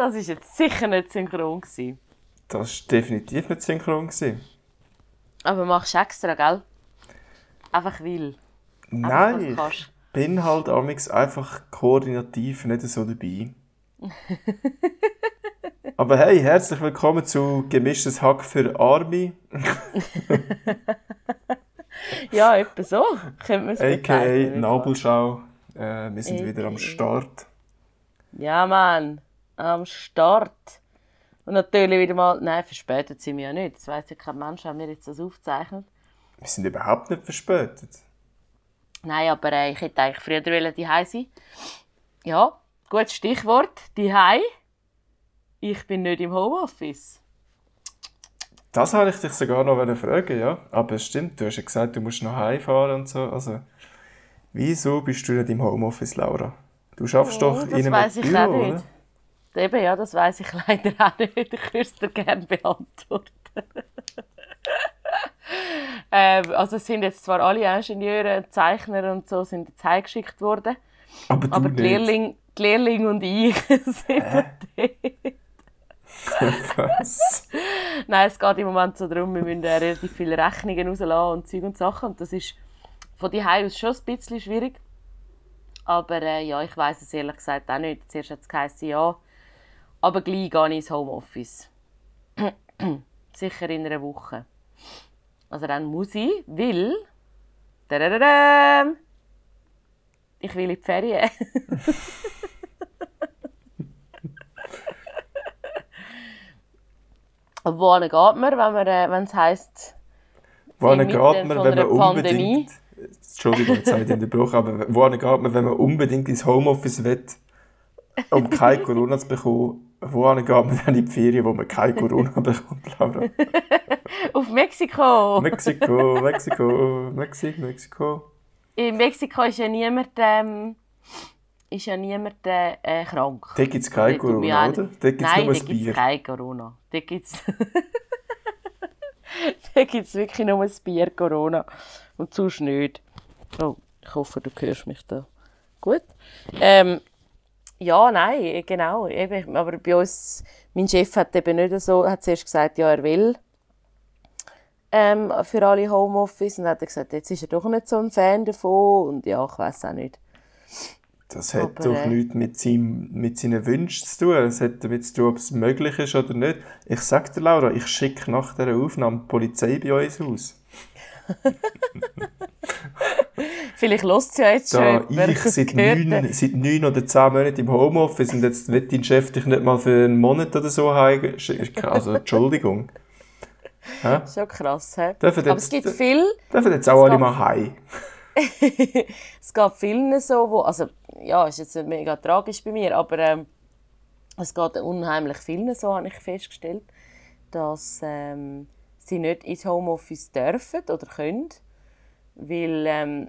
Das war jetzt sicher nicht synchron. Gewesen. Das war definitiv nicht synchron. Gewesen. Aber machst du extra, gell? Einfach will. Nein, ich bin halt amix einfach koordinativ nicht so dabei. Aber hey, herzlich willkommen zu Gemischtes Hack für Army. ja, etwa so. Könnte man es A.k.a. Nabelschau. Äh, wir sind wieder am Start. Ja, Mann. Am Start. Und natürlich wieder mal... Nein, verspätet sind wir ja nicht. Das weiss ja kein Mensch, haben wir jetzt das aufgezeichnet. Wir sind überhaupt nicht verspätet. Nein, aber äh, ich hätte eigentlich früher die sein Ja, gutes Stichwort. Die Ich bin nicht im Homeoffice. Das wollte ich dich sogar noch fragen, ja. Aber es stimmt, du hast ja gesagt, du musst noch heimfahren und so. Also, wieso bist du nicht im Homeoffice, Laura? Du schaffst oh, doch in einem Büro, oder? Eben, ja, das weiß ich leider auch nicht. Ich würde es dir gerne beantworten. ähm, also es sind jetzt zwar alle Ingenieure, Zeichner und so sind jetzt heimgeschickt worden. Aber, aber die, Lehrling, die Lehrling und ich sind dort. Was? Nein, es geht im Moment so darum, wir müssen relativ viele Rechnungen rauslassen und Zeug und Sachen. Und das ist von die aus schon ein bisschen schwierig. Aber äh, ja, ich weiß es ehrlich gesagt auch nicht. Zuerst hat es geheißen, ja. Aber gleich gehe ich ins Homeoffice. Sicher in einer Woche. Also dann muss ich, weil... Ich will in die Ferien. Wohin geht man, wenn, man, äh, wenn es heisst... Wohin geht man, wenn man unbedingt... Entschuldigung, jetzt habe ich den Bruch, aber wohin geht man, wenn man unbedingt ins Homeoffice will, um kein Corona zu bekommen? Wohin geht man dann in die Ferien, wo man kein Corona bekommt, Laura? Auf Mexiko! Mexiko, Mexiko, Mexiko, Mexiko. In Mexiko ist ja niemand... Ähm ist ja niemand äh, krank. Da gibt es kein Corona, oder? Da gibt's Nein, da gibt es kein Corona. Da gibt es da gibt's wirklich nur ein Bier Corona. Und sonst nicht. Oh, ich hoffe, du hörst mich da. Gut. Ähm, ja, nein, genau. Eben, aber bei uns, mein Chef hat eben nicht so, hat zuerst gesagt, ja, er will ähm, für alle Homeoffice. Und dann hat er gesagt, jetzt ist er doch nicht so ein Fan davon. Und ja, ich weiß auch nicht. Das hat Aber, doch äh, nichts mit, seinem, mit seinen Wünschen zu tun. Es hat damit zu tun, ob es möglich ist oder nicht. Ich sag dir, Laura, ich schicke nach dieser Aufnahme die Polizei bei uns aus. Vielleicht lässt sie ja jetzt da schon. Ich seit neun, seit neun oder zehn Monaten im Homeoffice und jetzt wird dein Chef dich nicht mal für einen Monat oder so heim. Also, Entschuldigung. Ja? Schon krass, hä? Dürfen Aber es gibt viel. Dürfen jetzt auch alle mal heim. es gab viele so, wo, also ja, ist jetzt nicht mega tragisch bei mir, aber ähm, es geht unheimlich vielen so, habe ich festgestellt, dass ähm, sie nicht ins Homeoffice dürfen oder können, weil ähm,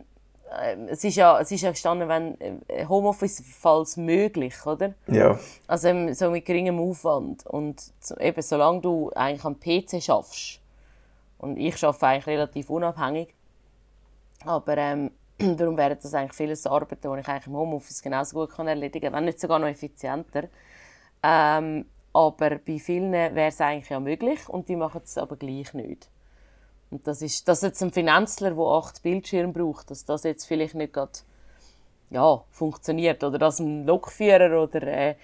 äh, es ist ja, es ist ja gestanden, wenn äh, Homeoffice falls möglich, oder? Ja. Also ähm, so mit geringem Aufwand und eben solange du eigentlich am PC schaffst und ich arbeite eigentlich relativ unabhängig, aber ähm, darum wären das eigentlich viele Arbeiten, die ich eigentlich im Homeoffice genauso gut kann erledigen kann, wenn nicht sogar noch effizienter. Ähm, aber bei vielen wäre es eigentlich ja möglich und die machen es aber gleich nicht. Und das ist, dass jetzt ein Finanzler, der acht Bildschirme braucht, dass das jetzt vielleicht nicht gerade ja, funktioniert. Oder dass ein Lokführer oder äh,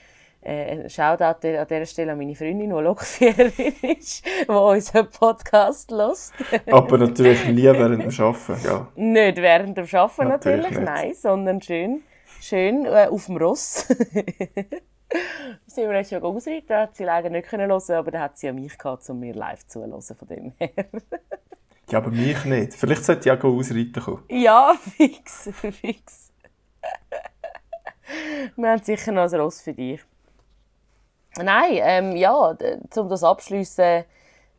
äh, Shoutout an dieser Stelle an meine Freundin, die Lokführerin ist, die unseren Podcast hört. Aber natürlich nie während dem Arbeiten, ja. Nicht während dem Arbeiten natürlich, natürlich nein, sondern schön, schön äh, auf dem Ross. sind wir jetzt schon ausreiten, hat sie leider nicht hören aber dann hat sie ja mich gehabt, um mir live zuzuhören, von dem her. ja, aber mich nicht. Vielleicht sollte ich auch ausreiten kommen. Ja, fix, fix. wir haben sicher noch ein Ross für dich. Nein, ähm, ja, um das abschließen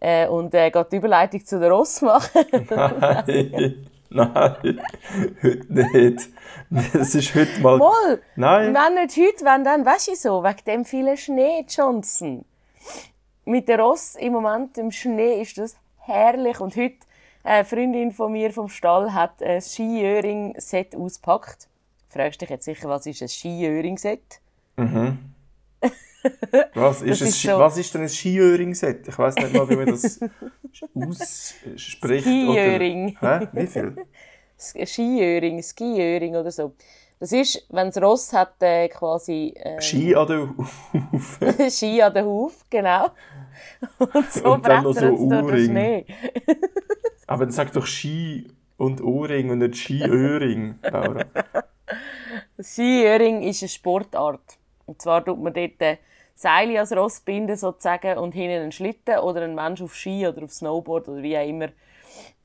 äh, und äh, die Überleitung zu der Ross machen. Nein. Nein, heute nicht. Das ist heute mal. Mal, Nein. Wenn nicht heute, wenn dann, weißt du so, wegen dem vielen Schnee, Johnson. Mit der Ross im Moment im Schnee ist das herrlich. Und heute eine Freundin von mir vom Stall hat ein Skiöring-Set ausgepackt. Fragst dich jetzt sicher, was ist ein Skiöring-Set? Mhm. Was ist, ist so was ist denn ein Skiöring-Set? Ich weiß nicht mal, wie man das ausspricht. Skiöring. Hä? Wie viel? Skiöring, Skiöring oder so. Das ist, wenn das Ross hat äh, quasi... Äh, Ski an der Huf. Ski an der Huf, genau. Und so und dann noch so Ohrring. Aber dann sag doch Ski und Ohrring und nicht Skiöring, Laura. Skiöring ist eine Sportart. Und zwar tut man dort äh, Seile als Ross binden sozusagen und hinten einen Schlitten oder einen Mensch auf Ski oder auf Snowboard oder wie auch immer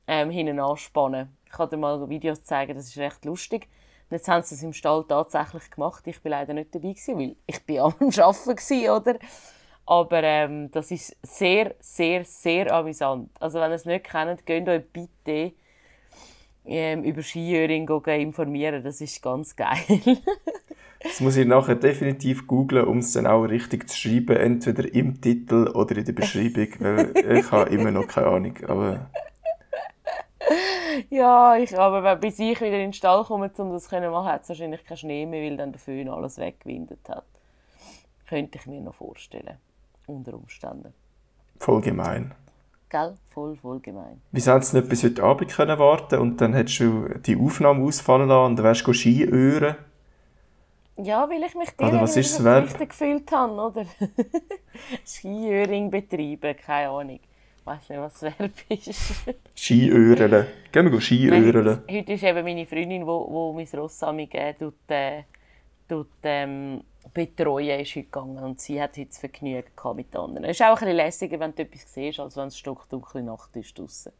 ähm, hinten anspannen. Ich kann dir mal Videos zeigen, das ist recht lustig. Und jetzt haben sie es im Stall tatsächlich gemacht. Ich war leider nicht dabei, gewesen, weil ich bin am Arbeiten war, oder? Aber ähm, das ist sehr, sehr, sehr amüsant. Also wenn ihr es nicht kennt, geht euch bitte ähm, über Skiöring informieren. Das ist ganz geil. das muss ich nachher definitiv googlen, um es dann auch richtig zu schreiben, entweder im Titel oder in der Beschreibung, weil ich habe immer noch keine Ahnung. Aber ja, ich, aber bis ich wieder in den Stall komme, um das zu machen, hat es wahrscheinlich keinen Schnee mehr, weil dann der Föhn alles weggewindet hat. Könnte ich mir noch vorstellen. Unter Umständen. Voll gemein. Gell? Voll, voll gemein. Wieso hättest du nicht bis heute Abend können warten und dann hättest du die Aufnahme ausfallen lassen und dann wärst du Skiören? Ja, weil ich mich dir oder was ist verpflichtet gefühlt habe, oder? Skiöring betreiben, keine Ahnung. Ich weiß nicht, was das Verb ist. Skiören. Gehen wir Skiören. Heute ist eben meine Freundin, die mein Rossami äh, tut, äh, tut, ähm, betreuen, ist heute gegangen und sie hat heute das Vergnügen mit anderen. Es ist auch ein bisschen lässiger, wenn du etwas siehst, als wenn es stockdunkle Nacht ist draussen.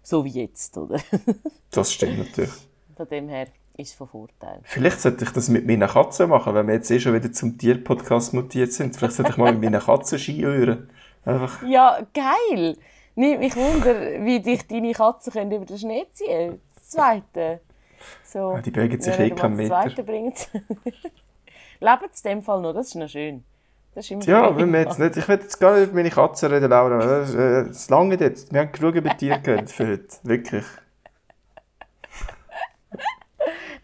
So wie jetzt, oder? das stimmt natürlich. Von dem her ist es von Vorteil. Vielleicht sollte ich das mit meinen Katzen machen, wenn wir jetzt eh schon wieder zum Tierpodcast mutiert sind. Vielleicht sollte ich mal mit meinen Katzen Ski hören. Einfach. Ja, geil! Nicht mich wunder, wie dich deine Katzen können über den Schnee ziehen können. Das Zweite. So, ja, die bewegen sich eh keinen Meter. Das Zweite bringt Leben in dem Fall noch, das ist noch schön. Das ist ja, wenn wir jetzt nicht, ich will jetzt gar nicht über meine Katze reden, Laura. Das, äh, das lange jetzt. Wir haben genug über Tiere geredet für heute. Wirklich.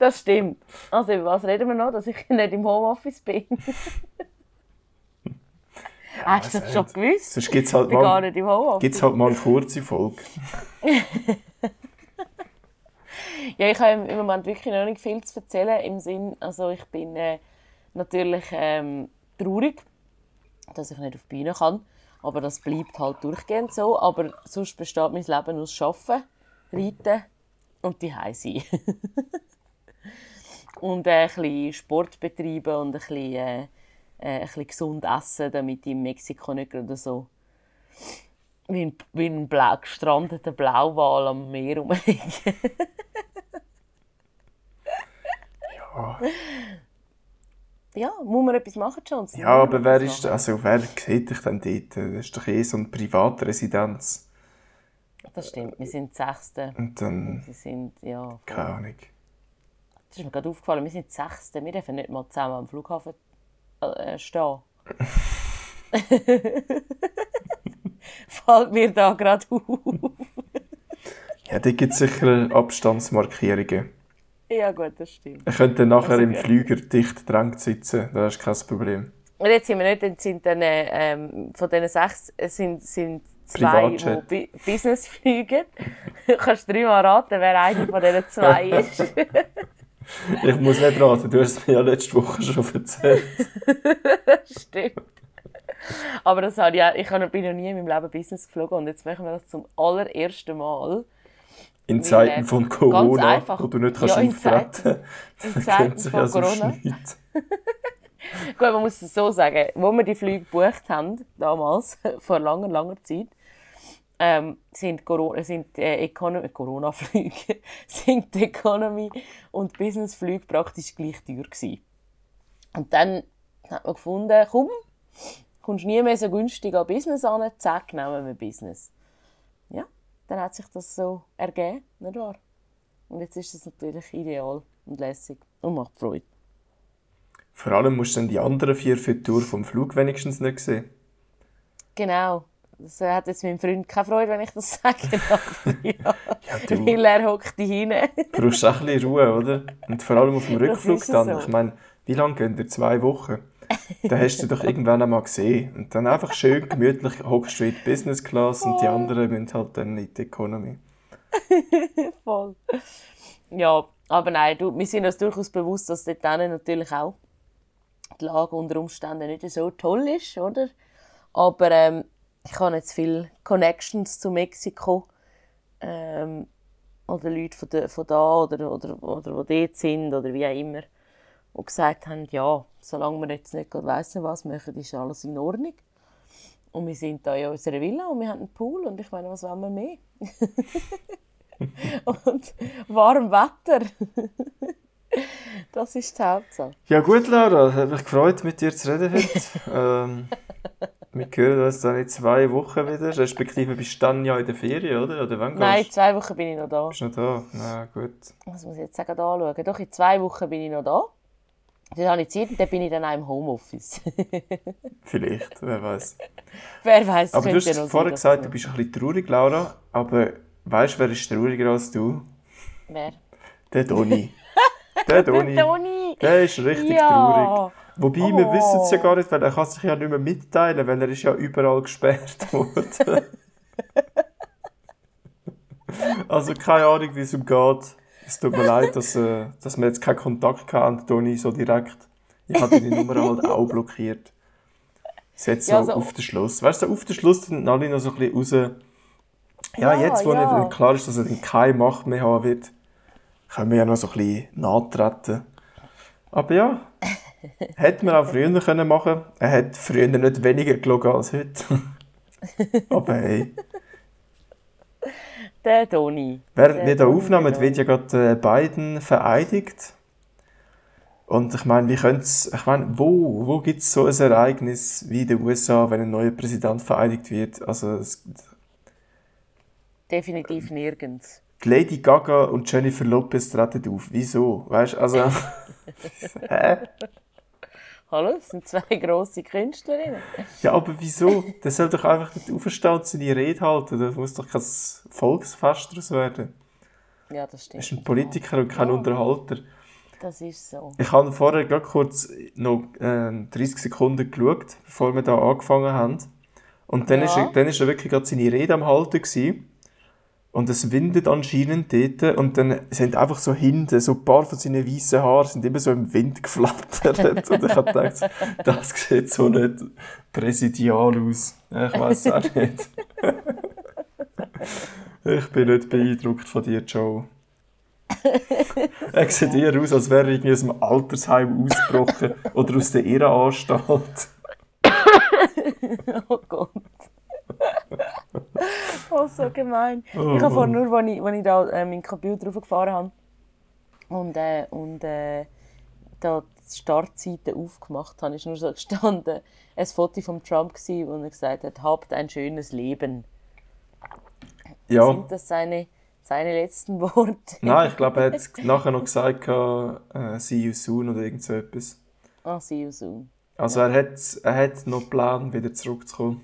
Das stimmt. Also über was reden wir noch? Dass ich nicht im Homeoffice bin. Hast du das schon gewusst? Sonst gibt es halt, mal, halt mal eine kurze Folge. ja, ich habe im Moment wirklich noch nicht viel zu erzählen. Im Sinn, also ich bin äh, natürlich ähm, traurig, dass ich nicht auf die Bühne kann. Aber das bleibt halt durchgehend so. Aber sonst besteht mein Leben aus Arbeiten, Reiten und die sein. und äh, ein bisschen Sport betreiben und ein bisschen... Äh, äh, ein bisschen gesund essen, damit ich in Mexiko nicht gerade so wie ein, wie ein blau, gestrandeter Blauwal am Meer rumliege. ja. Ja, muss man etwas machen, Johnson? Ja, aber wer ist, also wer sieht dich denn dort? Das ist doch eh so eine Privatresidenz. Das stimmt, wir sind Sechste. Und dann... Wir sind, ja... Keine Ahnung. Das ist mir gerade aufgefallen, wir sind Sechste. Wir dürfen nicht mal zusammen am Flughafen äh, stehen. Fällt mir da gerade auf. ja, da gibt es sicher Abstandsmarkierungen. Ja gut, das stimmt. Ich könnte nachher also, im Flüger dicht dran sitzen, das ist kein Problem. Und jetzt sind wir nicht, dann sind dann, ähm, von diesen sechs sind, sind zwei, die Business fliegen. du kannst dreimal raten, wer einer von diesen zwei ist. Ich muss nicht raten, du hast es mir ja letzte Woche schon erzählt. Stimmt. Aber das habe ich, auch, ich bin noch nie in meinem Leben Business geflogen und jetzt machen wir das zum allerersten Mal. In Zeiten von Corona, einfach, wo du nicht kannst ja, in auftreten kannst. In Zeiten von Corona. Gut, man muss es so sagen, wo wir die Flüge gebucht haben, damals, vor langer, langer Zeit, ähm, sind, Corona, sind äh, Corona-Flüge sind Economy und Business-Flüge praktisch gleich teuer gewesen. Und dann hat man gefunden, komm, kommst nie mehr so günstig an Business an, zack, nehmen wir Business. Ja, dann hat sich das so ergeben, nicht wahr? Und jetzt ist es natürlich ideal und lässig und macht Freude. Vor allem musst du dann die anderen vier für die Tour vom Flug wenigstens nicht sehen. Genau, das hat jetzt mein Freund keine Freude, wenn ich das sage. ja, ja, Weil er hockt hin. Du brauchst auch ein bisschen Ruhe, oder? Und vor allem auf dem Rückflug dann. So. Ich meine, wie lange gehen ihr? Zwei Wochen? dann hast du doch irgendwann einmal gesehen. Und dann einfach schön gemütlich hockst du in die Business Class und die anderen müssen halt dann in die Economy. Voll. Ja, aber nein, du, wir sind uns durchaus bewusst, dass dort natürlich auch die Lage unter Umständen nicht so toll ist, oder? Aber ähm, ich habe jetzt viele Connections zu Mexiko. Ähm, oder Leute von, de, von da oder, oder, oder die dort sind oder wie auch immer, die gesagt haben, ja, solange wir jetzt nicht wissen, was wir machen, ist alles in Ordnung. Und wir sind da in unserer Villa und wir haben einen Pool und ich meine, was wollen wir mehr? und warm Wetter. das ist die Hauptsache. Ja gut, Laura, hat mich gefreut, mit dir zu reden heute. ähm, wir hören uns dann in zwei Wochen wieder, respektive bist du dann ja in der Ferien, oder? oder wann Nein, in zwei Wochen bin ich noch da. Bist du noch da? Na gut. Das muss ich jetzt sagen, anschauen. Doch, in zwei Wochen bin ich noch da. Dann habe ich Zeit und dann bin ich dann auch im Homeoffice. Vielleicht, wer weiß. Wer weiß. Aber du hast ja vorher gesagt, du bist ein bisschen traurig, Laura. Aber weißt du, wer ist trauriger als du? Wer? Der Doni. Der Doni. Doni. Der ist richtig ja. traurig. Wobei, oh. wir wissen es ja gar nicht, weil er kann sich ja nicht mehr mitteilen, weil er ist ja überall gesperrt worden. also keine Ahnung, wie es ihm geht. Es tut mir leid, dass, äh, dass wir jetzt keinen Kontakt hatten, Toni, so direkt. Ich habe die Nummer halt auch blockiert. Jetzt so ja, also, auf den Schluss. Weißt du, auf den Schluss sind alle noch so ein bisschen raus. Ja, ja jetzt, wo ja. nicht klar ist, dass er keine Macht mehr haben wird, können wir ja noch so ein bisschen nachtreten. Aber ja, hätte man auch früher können machen Er hat früher nicht weniger gelogen als heute. Aber hey. Der Toni. Während wir hier aufnehmen, wird ja gerade äh, Biden vereidigt. Und ich meine, wie könnte ich meine, wo, wo gibt es so ein Ereignis wie in den USA, wenn ein neuer Präsident vereidigt wird? Also, es, Definitiv nirgends. Lady Gaga und Jennifer Lopez treten auf. Wieso? Weißt du, also. hä? Hallo, das sind zwei grosse Künstlerinnen. Ja, aber wieso? Der soll doch einfach nicht aufstehen und seine Rede halten. Da muss doch kein Volksfest daraus werden. Ja, das stimmt. Er ist ein Politiker und kein ja. Unterhalter. Das ist so. Ich habe vorher gerade kurz noch äh, 30 Sekunden geschaut, bevor wir da angefangen haben. Und dann, ja. ist, er, dann ist er wirklich gerade seine Rede am Halten gewesen. Und es windet anscheinend dort und dann sind einfach so hinten, so ein paar von seinen weißen Haaren sind immer so im Wind geflattert. und ich habe gedacht, das sieht so nicht präsidial aus. Ich weiß es auch nicht. ich bin nicht beeindruckt von dir, Joe. er sieht eher aus, als wäre er irgendwie aus dem Altersheim ausgebrochen oder aus der Irrenanstalt. oh Gott. oh, so gemein. Oh, ich habe vorhin nur, als ich, als ich da äh, meinen Computer raufgefahren habe und, äh, und äh, da die Startseite aufgemacht habe, ist nur so gestanden, ein Foto von Trump gewesen, wo er gesagt hat, habt ein schönes Leben. Ja. Sind das seine, seine letzten Worte? Nein, ich glaube, er hat nachher noch gesagt, äh, see you soon oder irgend so etwas. Ah, see you soon. Also er hat, er hat noch Plan, wieder zurückzukommen.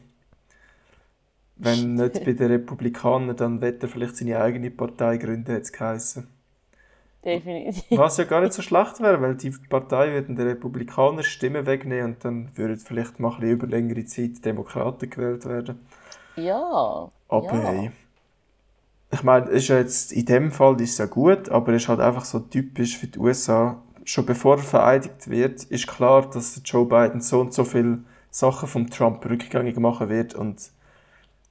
Wenn nicht bei den Republikanern, dann wird er vielleicht seine eigene Partei gründen, hat es geheißen. Definitiv. Was ja gar nicht so schlecht wäre, weil die Partei würde den Republikanern Stimmen wegnehmen und dann würden vielleicht mal ein über längere Zeit Demokraten gewählt werden. Ja. Aber ja. hey. Ich meine, ist ja jetzt, in dem Fall ist es ja gut, aber es ist halt einfach so typisch für die USA. Schon bevor er vereidigt wird, ist klar, dass Joe Biden so und so viele Sachen vom Trump rückgängig machen wird und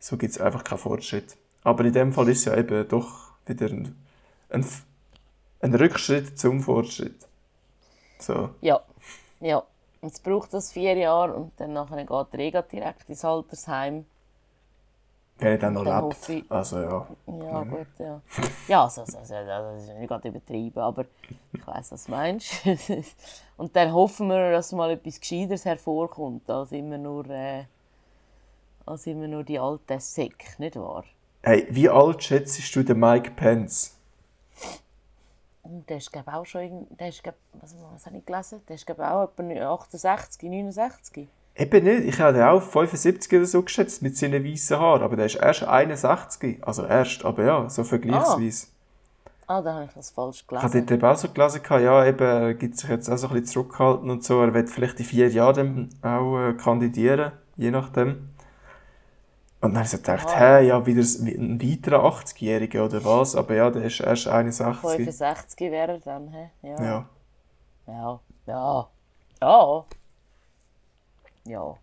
so gibt es einfach keinen Fortschritt. Aber in dem Fall ist es ja eben doch wieder ein, ein, ein Rückschritt zum Fortschritt. So. Ja, ja. Jetzt braucht das vier Jahre und dann nachher geht der Ega direkt ins Altersheim. Wenn er dann noch dann lebt. Ich, also ja. Ja, mhm. gut, ja. Ja, also, also, also, das ist nicht gerade übertrieben, aber ich weiß, was du meinst. und dann hoffen wir, dass mal etwas Gescheiteres hervorkommt, als immer nur... Äh, als immer nur die alte Säck, nicht wahr? Hey, wie alt schätzt du den Mike Pence? Der ist, glaube auch schon, der ist, glaub, was, was habe ich gelesen? Der ist, glaube auch etwa 68, 69. Eben nicht. Ich habe ihn auch 75 oder so geschätzt mit seinen weißen Haaren. Aber der ist erst 61. Also erst, aber ja, so vergleichsweise. Ah, da habe ich das falsch gelesen. Ich habe dort eben auch so gelesen, ja, eben, er gibt sich jetzt auch so ein bisschen zurückhalten und so. Er wird vielleicht in vier Jahren auch äh, kandidieren, je nachdem. Und dann habe ich so gedacht, ah. hä, ja, wieder ein weiterer 80-Jähriger oder was? Aber ja, der ist erst 61. 65 wäre er dann, hä? Ja. Ja. Ja. Ja. Ja. Ja.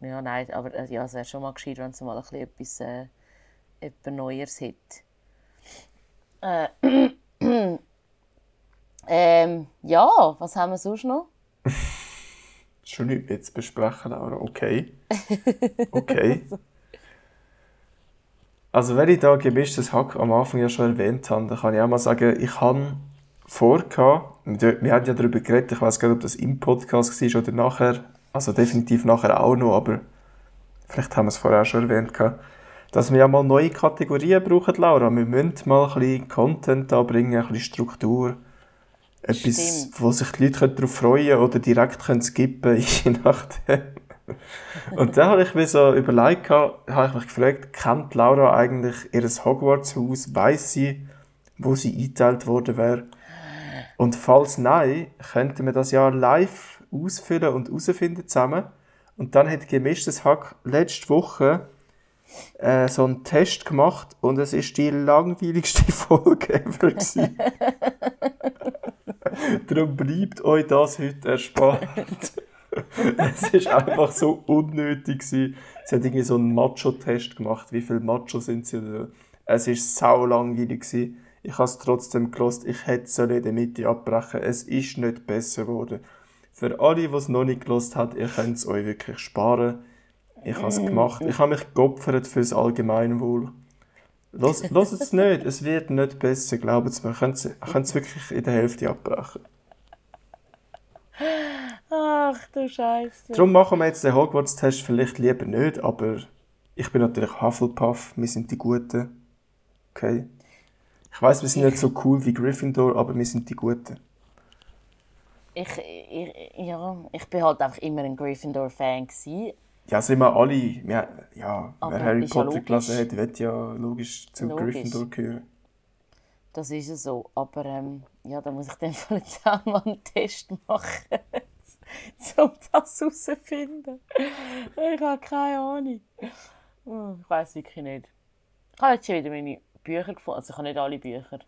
Ja, nein, aber äh, ja, es wäre schon mal gescheit, wenn es mal ein bisschen etwas, äh, etwas Neues hat. Äh, ähm, ja, was haben wir sonst noch? schon nicht jetzt besprechen, aber okay. Okay. Also wenn ich da gemischtes Hack am Anfang ja schon erwähnt habe, dann kann ich auch mal sagen, ich habe vorgehabt, wir haben ja darüber geredet, ich weiß gar nicht, ob das im Podcast war oder nachher, also definitiv nachher auch noch, aber vielleicht haben wir es vorher auch schon erwähnt, dass wir ja mal neue Kategorien brauchen, Laura. Wir müssen mal ein bisschen Content anbringen, ein bisschen Struktur. Etwas, Stimmt. wo sich die Leute darauf freuen können oder direkt können skippen je nachdem. Und dann habe ich mir so überlegt, habe ich mich gefragt, kennt Laura eigentlich ihr Hogwarts-Haus? Weiß sie, wo sie eingeteilt worden wäre? Und falls nein, könnten wir das ja live ausfüllen und herausfinden zusammen. Und dann hat gemischtes Hack letzte Woche äh, so einen Test gemacht und es ist die langweiligste Folge ever Darum bleibt euch das heute erspart. es ist einfach so unnötig gewesen. Sie hat irgendwie so einen Macho-Test gemacht. Wie viele Macho sind sie? Es ist sau langweilig gewesen. Ich habe es trotzdem gelost. Ich hätte es in der Mitte abbrechen. Es ist nicht besser geworden. Für alle, die es noch nicht gelost haben, ihr könnt es euch wirklich sparen. Ich habe es gemacht. Ich habe mich geopfert fürs Allgemeinwohl. Los, es nicht, es wird nicht besser, glaubt es mir. Ihr könnt es wirklich in der Hälfte abbrechen. Ach du Scheiße. Darum machen wir jetzt den Hogwarts-Test vielleicht lieber nicht, aber ich bin natürlich Hufflepuff, wir sind die Guten. Okay? Ich weiß, wir sind nicht so cool wie Gryffindor, aber wir sind die Guten. Ich, ich, ja, ich bin halt einfach immer ein Gryffindor-Fan ja, sind wir alle. Ja, Aber wer Harry Potter ja gelesen hat, wird ja logisch zu logisch. Gryffindor gehören. Das ist ja so. Aber ähm, ja, da muss ich dann jetzt auch mal einen Test machen, um das herauszufinden. Ich habe keine Ahnung. Hm, ich weiß wirklich nicht. Ich habe jetzt schon wieder meine Bücher gefunden. Also ich habe nicht alle Bücher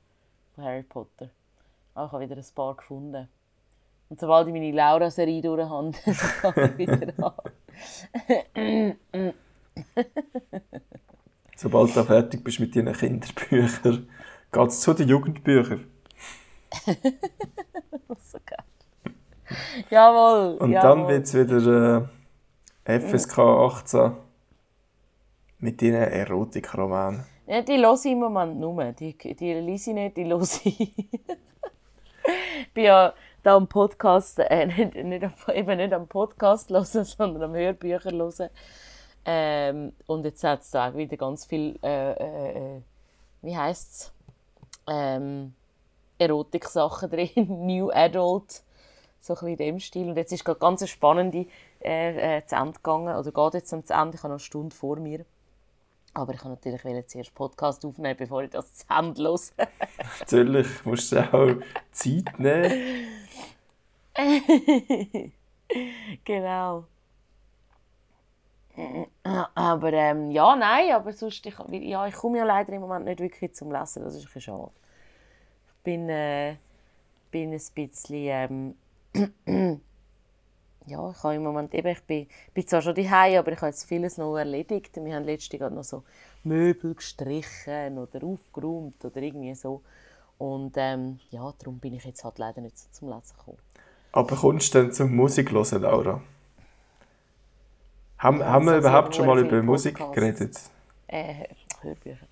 von Harry Potter. Aber ich habe wieder ein paar gefunden. Und sobald ich meine Laura-Serie durch habe, fange ich wieder an. Sobald du fertig bist mit deinen Kinderbüchern, geht es zu den Jugendbüchern. so geil. Jawohl. Und jawohl. dann wird es wieder äh, FSK 18 mit deinen Erotikromanen. Ja, die höre ich im Moment nur. Die, die lese ich nicht, die höre ich. ich bin ja da am Podcast, äh, nicht, nicht, eben nicht am Podcast hören, sondern am Hörbücher hören. Ähm, und jetzt hat es da wieder ganz viel, äh, äh, äh wie heisst es, ähm, Erotik-Sachen drin, New Adult, so ein bisschen in dem Stil. Und jetzt ist gerade ganz eine spannende äh, äh, zu Ende gegangen, oder geht jetzt zum Ende, ich habe noch eine Stunde vor mir. Aber ich wollte natürlich zuerst Podcast aufnehmen, bevor ich das zu Ende höre. natürlich, musst du auch Zeit nehmen. genau. Aber ähm, ja, nein, aber sonst, ich, ja, ich komme ja leider im Moment nicht wirklich zum Lesen, das ist ein schade. Ich bin, äh, bin ein bisschen, ähm, ja, ich habe im Moment eben, ich bin, bin zwar schon daheim, aber ich habe jetzt vieles noch erledigt. Wir haben letztens noch so Möbel gestrichen oder aufgeräumt oder irgendwie so. Und ähm, ja, darum bin ich jetzt halt leider nicht so zum Lesen gekommen. Aber kommst du denn zum Musik hören, Laura? Haben, ja, haben wir überhaupt schon mal über Musik geredet? Äh, Hörbücher.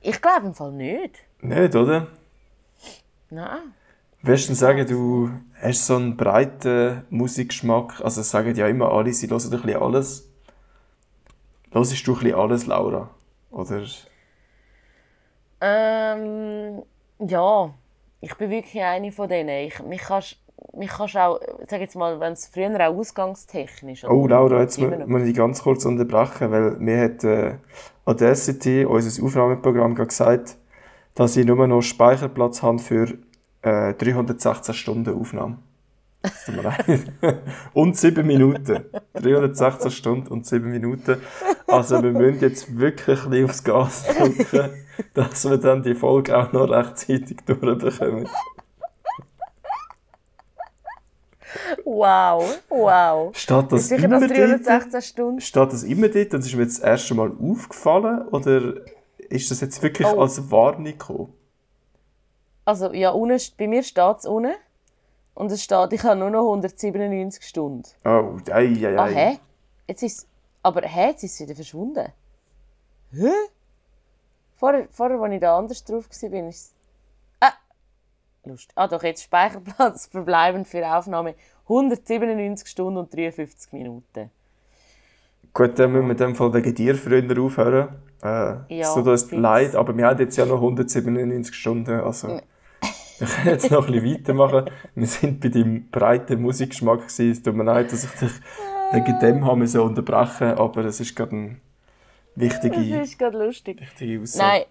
Ich glaube im Fall nicht. Nicht, oder? Nein. Würdest du sagen, du hast so einen breiten Musikgeschmack? Also sagen ja immer alle, sie hören ein bisschen alles. Hörst du ein bisschen alles, Laura? Oder? Ähm, ja, ich bin wirklich eine von denen. Ich, mich kannst, mich kannst auch, sag jetzt mal, wenn es früher auch ausgangstechnisch Oh, Laura, jetzt muss ich ganz kurz unterbrechen, weil mir hat äh, Audacity, unser Aufnahmeprogramm, gesagt, dass ich nur noch Speicherplatz habe für äh, 316 Stunden Aufnahme. Das tut mir leid. und 7 Minuten. 316 Stunden und 7 Minuten. Also wir müssen jetzt wirklich ein aufs Gas drücken, dass wir dann die Folge auch noch rechtzeitig durchbekommen. Wow, wow. Steht das Sicher, immer dass 316 dort? Stunden. Steht das immer dort? Das ist mir jetzt das erste Mal aufgefallen? Oder ist das jetzt wirklich Oh. als Warnung gekommen? Also, ja, unten, bei mir steht es unten. Und es steht, ich habe nur noch 197 Stunden. Oh, ei, ei, ei. Ah, hä? Jetzt ist Aber hä, jetzt ist es wieder verschwunden. Hä? Vorher, vorher als ich da anders drauf war, ist es... Ah! Lust. Ah doch, jetzt Speicherplatz verbleibend für Aufnahme 197 Stunden und 53 Minuten. Gut, dann müssen wir in dem Fall wegen dir früher aufhören. Äh, Ja, es tut uns leid, aber wir haben jetzt ja noch 197 Stunden, also wir können jetzt noch ein bisschen weitermachen. Wir sind bei deinem breiten Musikgeschmack gewesen. Es tut mir leid, dass ich dich wegen dem haben müssen unterbrechen aber es ist gerade eine wichtige, Das ist gerade lustig. wichtige Aussage. Nein.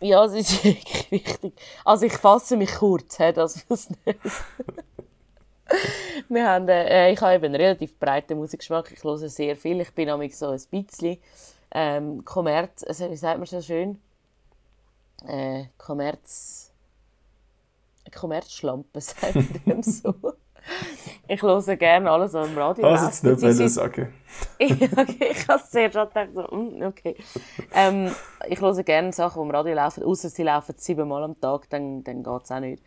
Ja, es ist wirklich wichtig. Also ich fasse mich kurz, he, dass wir es nicht... Wir haben, äh, ich habe eben einen relativ breiten Musikgeschmack. Ich höre sehr viel. Ich bin nämlich so ein bisschen ähm, Kommerz... Also, wie sagt man so schön? Äh, Kommerz... Kommerzschlampe, man dem so. Ich höre gerne alles, was im Radio Also jetzt nicht wollen sagen. ich, okay, ich habe sehr schon gedacht, so, mm, okay. Ähm, ich höre gerne Sachen, die im Radio laufen, außer sie laufen siebenmal am Tag, dann, dann geht es auch nicht.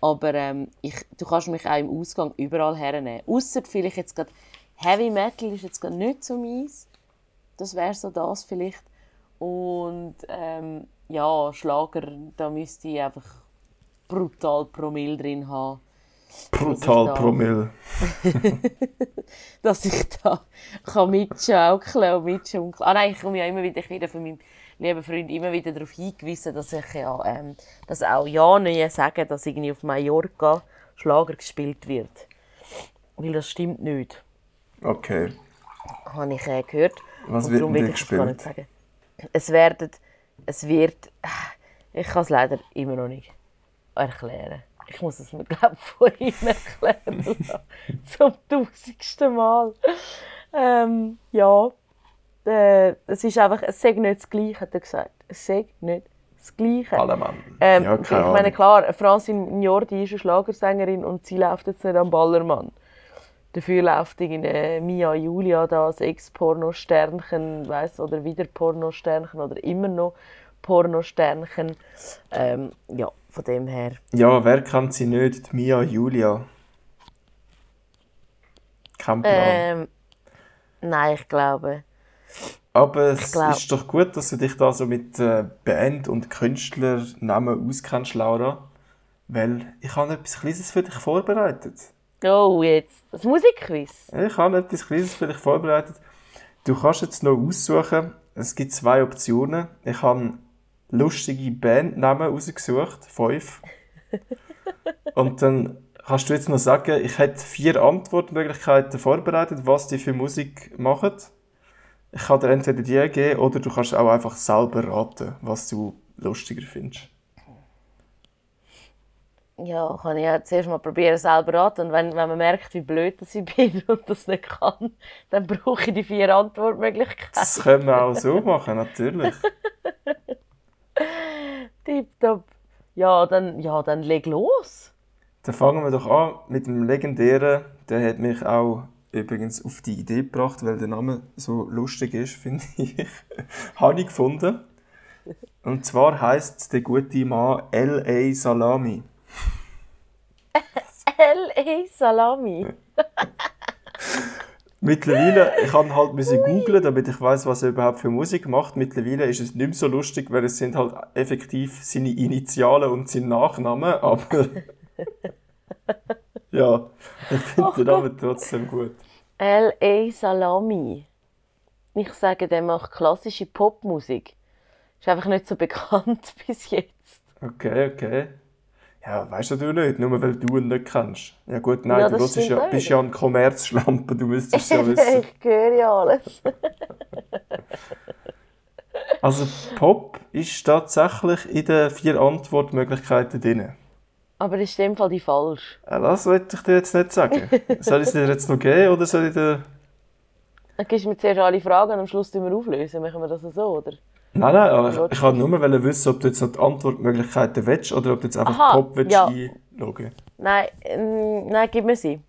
Aber ähm, ich, du kannst mich auch im Ausgang überall hernehmen. Außer vielleicht jetzt gerade Heavy Metal ist jetzt gerade nicht so meins. Das wäre so das vielleicht. Und ähm, ja, Schlager, da müsste ich einfach brutal Promille drin haben Brutal da- Promille. dass ich da kann mitschaukeln und mitschunkeln. Ah nein, ich komme ja immer wieder, ich werde von meinem lieben Freund immer wieder darauf hingewiesen, dass ich ja, ähm, dass auch ja nie sagen, dass irgendwie auf Mallorca Schlager gespielt wird. Weil das stimmt nicht, Okay. habe ich äh, gehört. Was Und wird darum will ich es gar nicht gespielt? sagen. Es werden, es wird, ich kann es leider immer noch nicht erklären. Ich muss es mir, glaube ich, von ihm erklären lassen. Zum tausendsten Mal. Ähm, ja, äh, es ist einfach, es sagt nicht das Gleiche, hat er gesagt. Es sagt nicht das Gleiche. Allemann. Ähm, ja, ich meine, klar, Francine Njordi ist eine Schlagersängerin und sie läuft jetzt nicht am Ballermann. Dafür läuft irgendwie Mia Julia da als Ex-Pornosternchen, weiss, oder wieder Pornosternchen oder immer noch Pornosternchen. Ähm, ja, von dem her. Ja, wer kennt sie nicht? Die Mia Julia. Kein Plan. Ähm, nein, ich glaube. Aber es glaub- ist doch gut, dass du dich da so mit äh, Band- und Künstlernamen auskennst, Laura. Weil ich habe etwas Kleines für dich vorbereitet. Oh, jetzt. Das Musikquiz. Ich habe etwas Kleines für dich vorbereitet. Du kannst jetzt noch aussuchen. Es gibt zwei Optionen. Ich habe lustige Bandnamen rausgesucht. Fünf. Und dann kannst du jetzt noch sagen, ich hätte vier Antwortmöglichkeiten vorbereitet, was die für Musik machen. Ich kann dir entweder die geben oder du kannst auch einfach selber raten, was du lustiger findest. Ja, kann ich ja zuerst mal probieren, selber raten. Und wenn, wenn man merkt, wie blöd dass ich bin und das nicht kann, dann brauche ich die vier Antwortmöglichkeiten. Das können wir auch so machen, natürlich. Tipptopp. Ja, dann, ja, dann leg los. Dann fangen wir doch an mit dem legendären. Der hat mich auch übrigens auf die Idee gebracht, weil der Name so lustig ist, finde ich. Habe ich gefunden. Und zwar heißt der gute Mann L.A. Salami. L.A. Salami. Mittlerweile, ich kann halt müssen googlen, damit ich weiß, was er überhaupt für Musik macht. Mittlerweile ist es nicht mehr so lustig, weil es sind halt effektiv seine Initialen und sein Nachname, aber ja, ich finde den Namen trotzdem gut. L.A. Salami. Ich sage, der macht klassische Popmusik. Ist einfach nicht so bekannt bis jetzt. Okay, okay. Ja, weißt du nicht, nur weil du ihn nicht kennst. Ja gut, nein, ja, du bist ja, bist ja ein Kommerzschlampe, du müsstest es ja wissen. ich höre ja alles. also Pop ist tatsächlich in den vier Antwortmöglichkeiten drin. Aber ist in dem Fall die falsch? Ja, das wollte ich dir jetzt nicht sagen. soll ich es dir jetzt noch geben oder soll ich dir... Dann gibst du mir zuerst alle Fragen und am Schluss wir auflösen. Machen wir das so, oder? Nein, nein, aber ich, wollte nur wissen, ob du jetzt noch die Antwortmöglichkeiten willst oder ob du jetzt einfach Aha, Pop willst ja. einloggen Nein, ähm, nein, gib mir sie.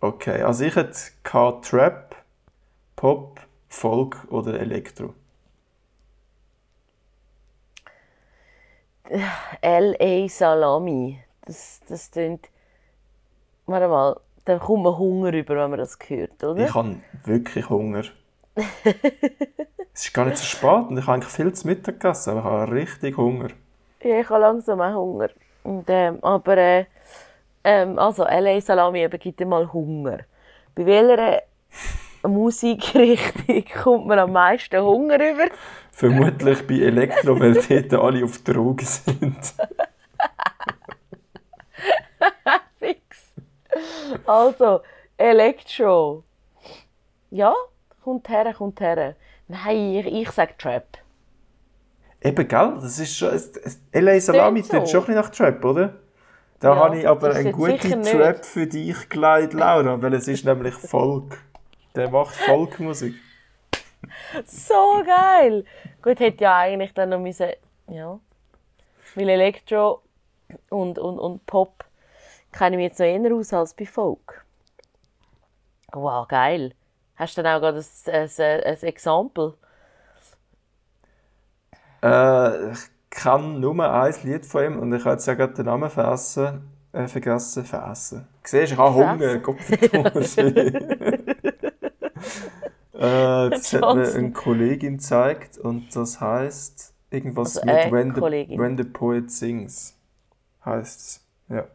Okay, also ich hätte Trap, Pop, Folk oder Elektro. L.A. Salami. Das, das klingt... Warte mal, da kommt man Hunger über, wenn man das hört, oder? Ich habe wirklich Hunger. es ist gar nicht so spät und ich habe eigentlich viel zu Mittag gegessen, aber ich habe richtig Hunger. Ja, ich habe langsam auch Hunger. Und, ähm, aber äh, ähm, also LA Salami eben gibt mal Hunger. Bei welcher Musikrichtung kommt man am meisten Hunger über? Vermutlich bei Elektro, weil dort alle auf Drogen sind. Fix. Also, Elektro. Ja, kommt her, kommt her. Nein, ich, ich sage Trap. Eben, gell? Das ist schon... L.A. Salami so. schon ein nach Trap, oder? Da ja, habe ich aber eine gute Trap für dich geleitet, Laura, weil es ist nämlich Folk. Der macht Folkmusik. so geil! Gut, hätte ja eigentlich dann noch müssen... Ja. Weil Elektro und, und, und Pop kenne ich mich jetzt noch eher aus als bei Folk. Wow, geil. Hast du dann auch gerade ein, ein, ein Exempel? Äh, ich kenne nur ein Lied von ihm und ich habe jetzt ja gerade den Namen vergessen. Äh, vergessen, vergessen. Siehst du, ich habe Hunger, Gott äh, Das hat mir eine Kollegin gezeigt und das heißt irgendwas also, mit when the, when the Poet Sings. Heißt es. Ja.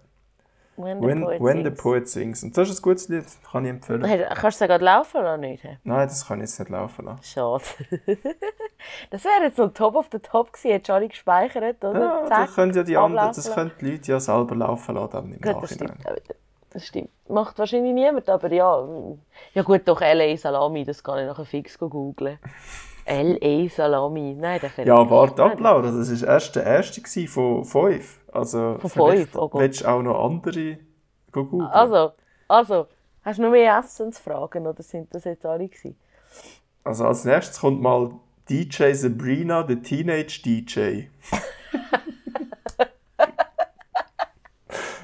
When the, when, Poet, when sings. the Poet Sings. Und das ist ein gutes Lied, kann ich empfehlen. Hey, kannst du es gerade laufen oder nicht? Nein, das kann ich jetzt nicht laufen lassen. Schade. das wäre jetzt so Top of the Top gewesen, hättest du alle gespeichert, oder? Ja, Zack, das können ja die anderen, das können die Leute ja selber laufen lassen dann im gut, Nachhinein. Das stimmt, das stimmt. Macht wahrscheinlich niemand, aber ja. Ja gut, doch L.A. Salami, das kann ich nachher fix googeln. L.A. Salami. Nein, der fällt Ja, warte ab, Laura. Das war erst der erste von fünf. Also, von fünf? Oh Willst du auch noch andere googeln? Also, also, hast du noch mehr Essensfragen oder sind das jetzt alle gewesen? Also als nächstes kommt mal DJ Sabrina, der Teenage DJ.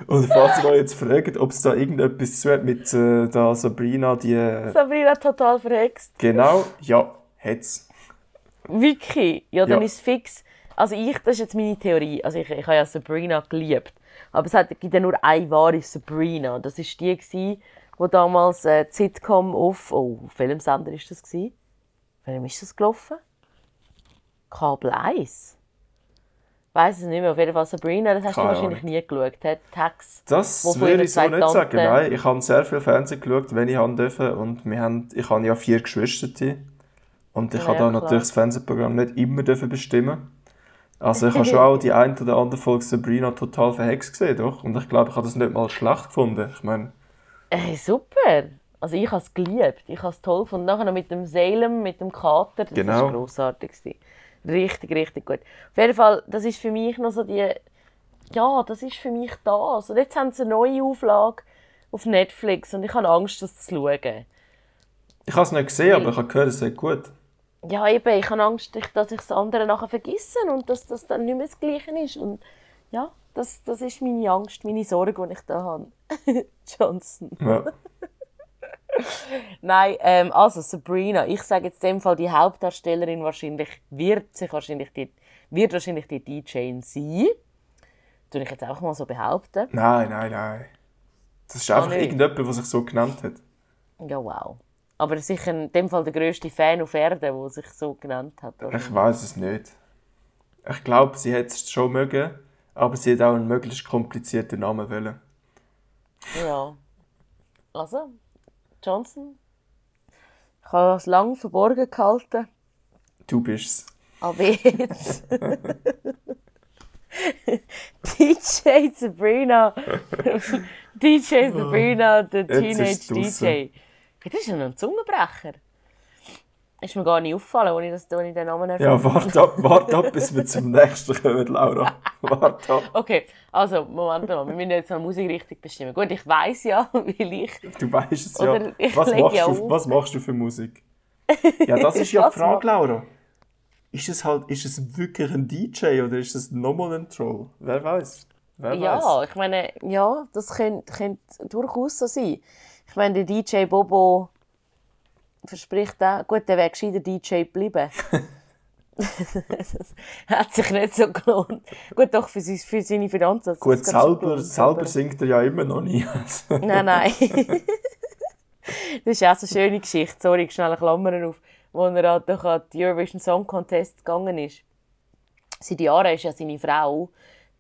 Und falls ihr euch jetzt fragt, ob es da irgendetwas zu hat mit äh, da Sabrina, die... Äh, Sabrina total verhext. Genau, ja, hat's. Wirklich? Ja, dann ja. ist fix. Also ich, das ist jetzt meine Theorie. Also ich, ich habe ja Sabrina geliebt. Aber es hat, gibt ja nur eine wahre Sabrina. Das war die, die damals äh, Sitcom auf... Oh, auf welchem Sender war das? Gewesen? Welchem ist das gelaufen? Kabel 1? Ich weiß es nicht mehr. Auf jeden Fall Sabrina, das hast Keine du wahrscheinlich Ahnung. nie geschaut. Tax, das würde ich so nicht Tante. sagen. Nein, ich habe sehr viel Fernsehen geschaut, wenn ich haben dürfen. Und wir haben, ich habe ja vier Geschwister. Und ich ja, habe da natürlich das Fernsehprogramm nicht immer bestimmen Also ich habe schon auch die eine oder andere Folge Sabrina total verhext gesehen, doch. Und ich glaube, ich habe das nicht mal schlecht gefunden. Ich meine... Hey, super! Also ich habe es geliebt. Ich habe es toll gefunden. Nachher noch mit dem Salem, mit dem Kater. Das genau. war grossartig. Richtig, richtig gut. Auf jeden Fall, das ist für mich noch so die... Ja, das ist für mich das. Und jetzt haben sie eine neue Auflage auf Netflix und ich habe Angst, das zu schauen. Ich habe es nicht gesehen, aber ich habe gehört, es ist gut. Ja, eben, ich habe Angst, dass ich das andere nachher vergesse und dass das dann nicht mehr das Gleiche ist. Und ja, das, das ist meine Angst, meine Sorge, die ich da habe. Johnson. Ja. Nein, ähm, also Sabrina, ich sage jetzt in dem Fall, die Hauptdarstellerin wahrscheinlich wird sich wahrscheinlich die, wird wahrscheinlich die DJ sein. Tue ich jetzt auch mal so behaupten. Nein, nein, nein. Das ist einfach oh, irgendjemand, der sich so genannt hat. Ja, wow. Aber sicher in dem Fall der grösste Fan auf Erden, der sich so genannt hat. Oder? Ich weiß es nicht. Ich glaube, sie hätte es schon mögen, aber sie hat auch einen möglichst komplizierten Namen wollen. Ja. Also, Johnson, ich habe es lange verborgen gehalten. Du bist es. Aber jetzt. DJ Sabrina. DJ Sabrina, der Teenage DJ. Das ist ein Zungenbrecher. Ist mir gar nicht aufgefallen, als ich, das, als ich den Namen erfahren Ja, warte ab, warte ab, bis wir zum nächsten kommen, Laura. Warte ab. Okay, also, Moment mal, wir müssen jetzt eine Musikrichtung bestimmen. Gut, ich weiss ja, wie ich... Du weißt es ja. Was machst, ja du, was machst du für Musik? Ja, das ist ja die Frage, Laura. Ist es halt, ist es wirklich ein DJ oder ist es nochmal ein Troll? Wer weiß? Wer ja, weiss? ich meine, ja, das könnte, könnte durchaus so sein. Ich meine, der DJ Bobo verspricht auch, gut, der wäre gescheiter DJ geblieben. hat sich nicht so gelohnt. Gut, doch, für, für seine Finanzen. Gut, selber, selber singt er ja immer noch nie. nein, nein. das ist auch so eine schöne Geschichte. Sorry, ich schnell Klammern auf. Wo er halt durch den Eurovision Song Contest gegangen ist. Seit Jahren ist ja seine Frau,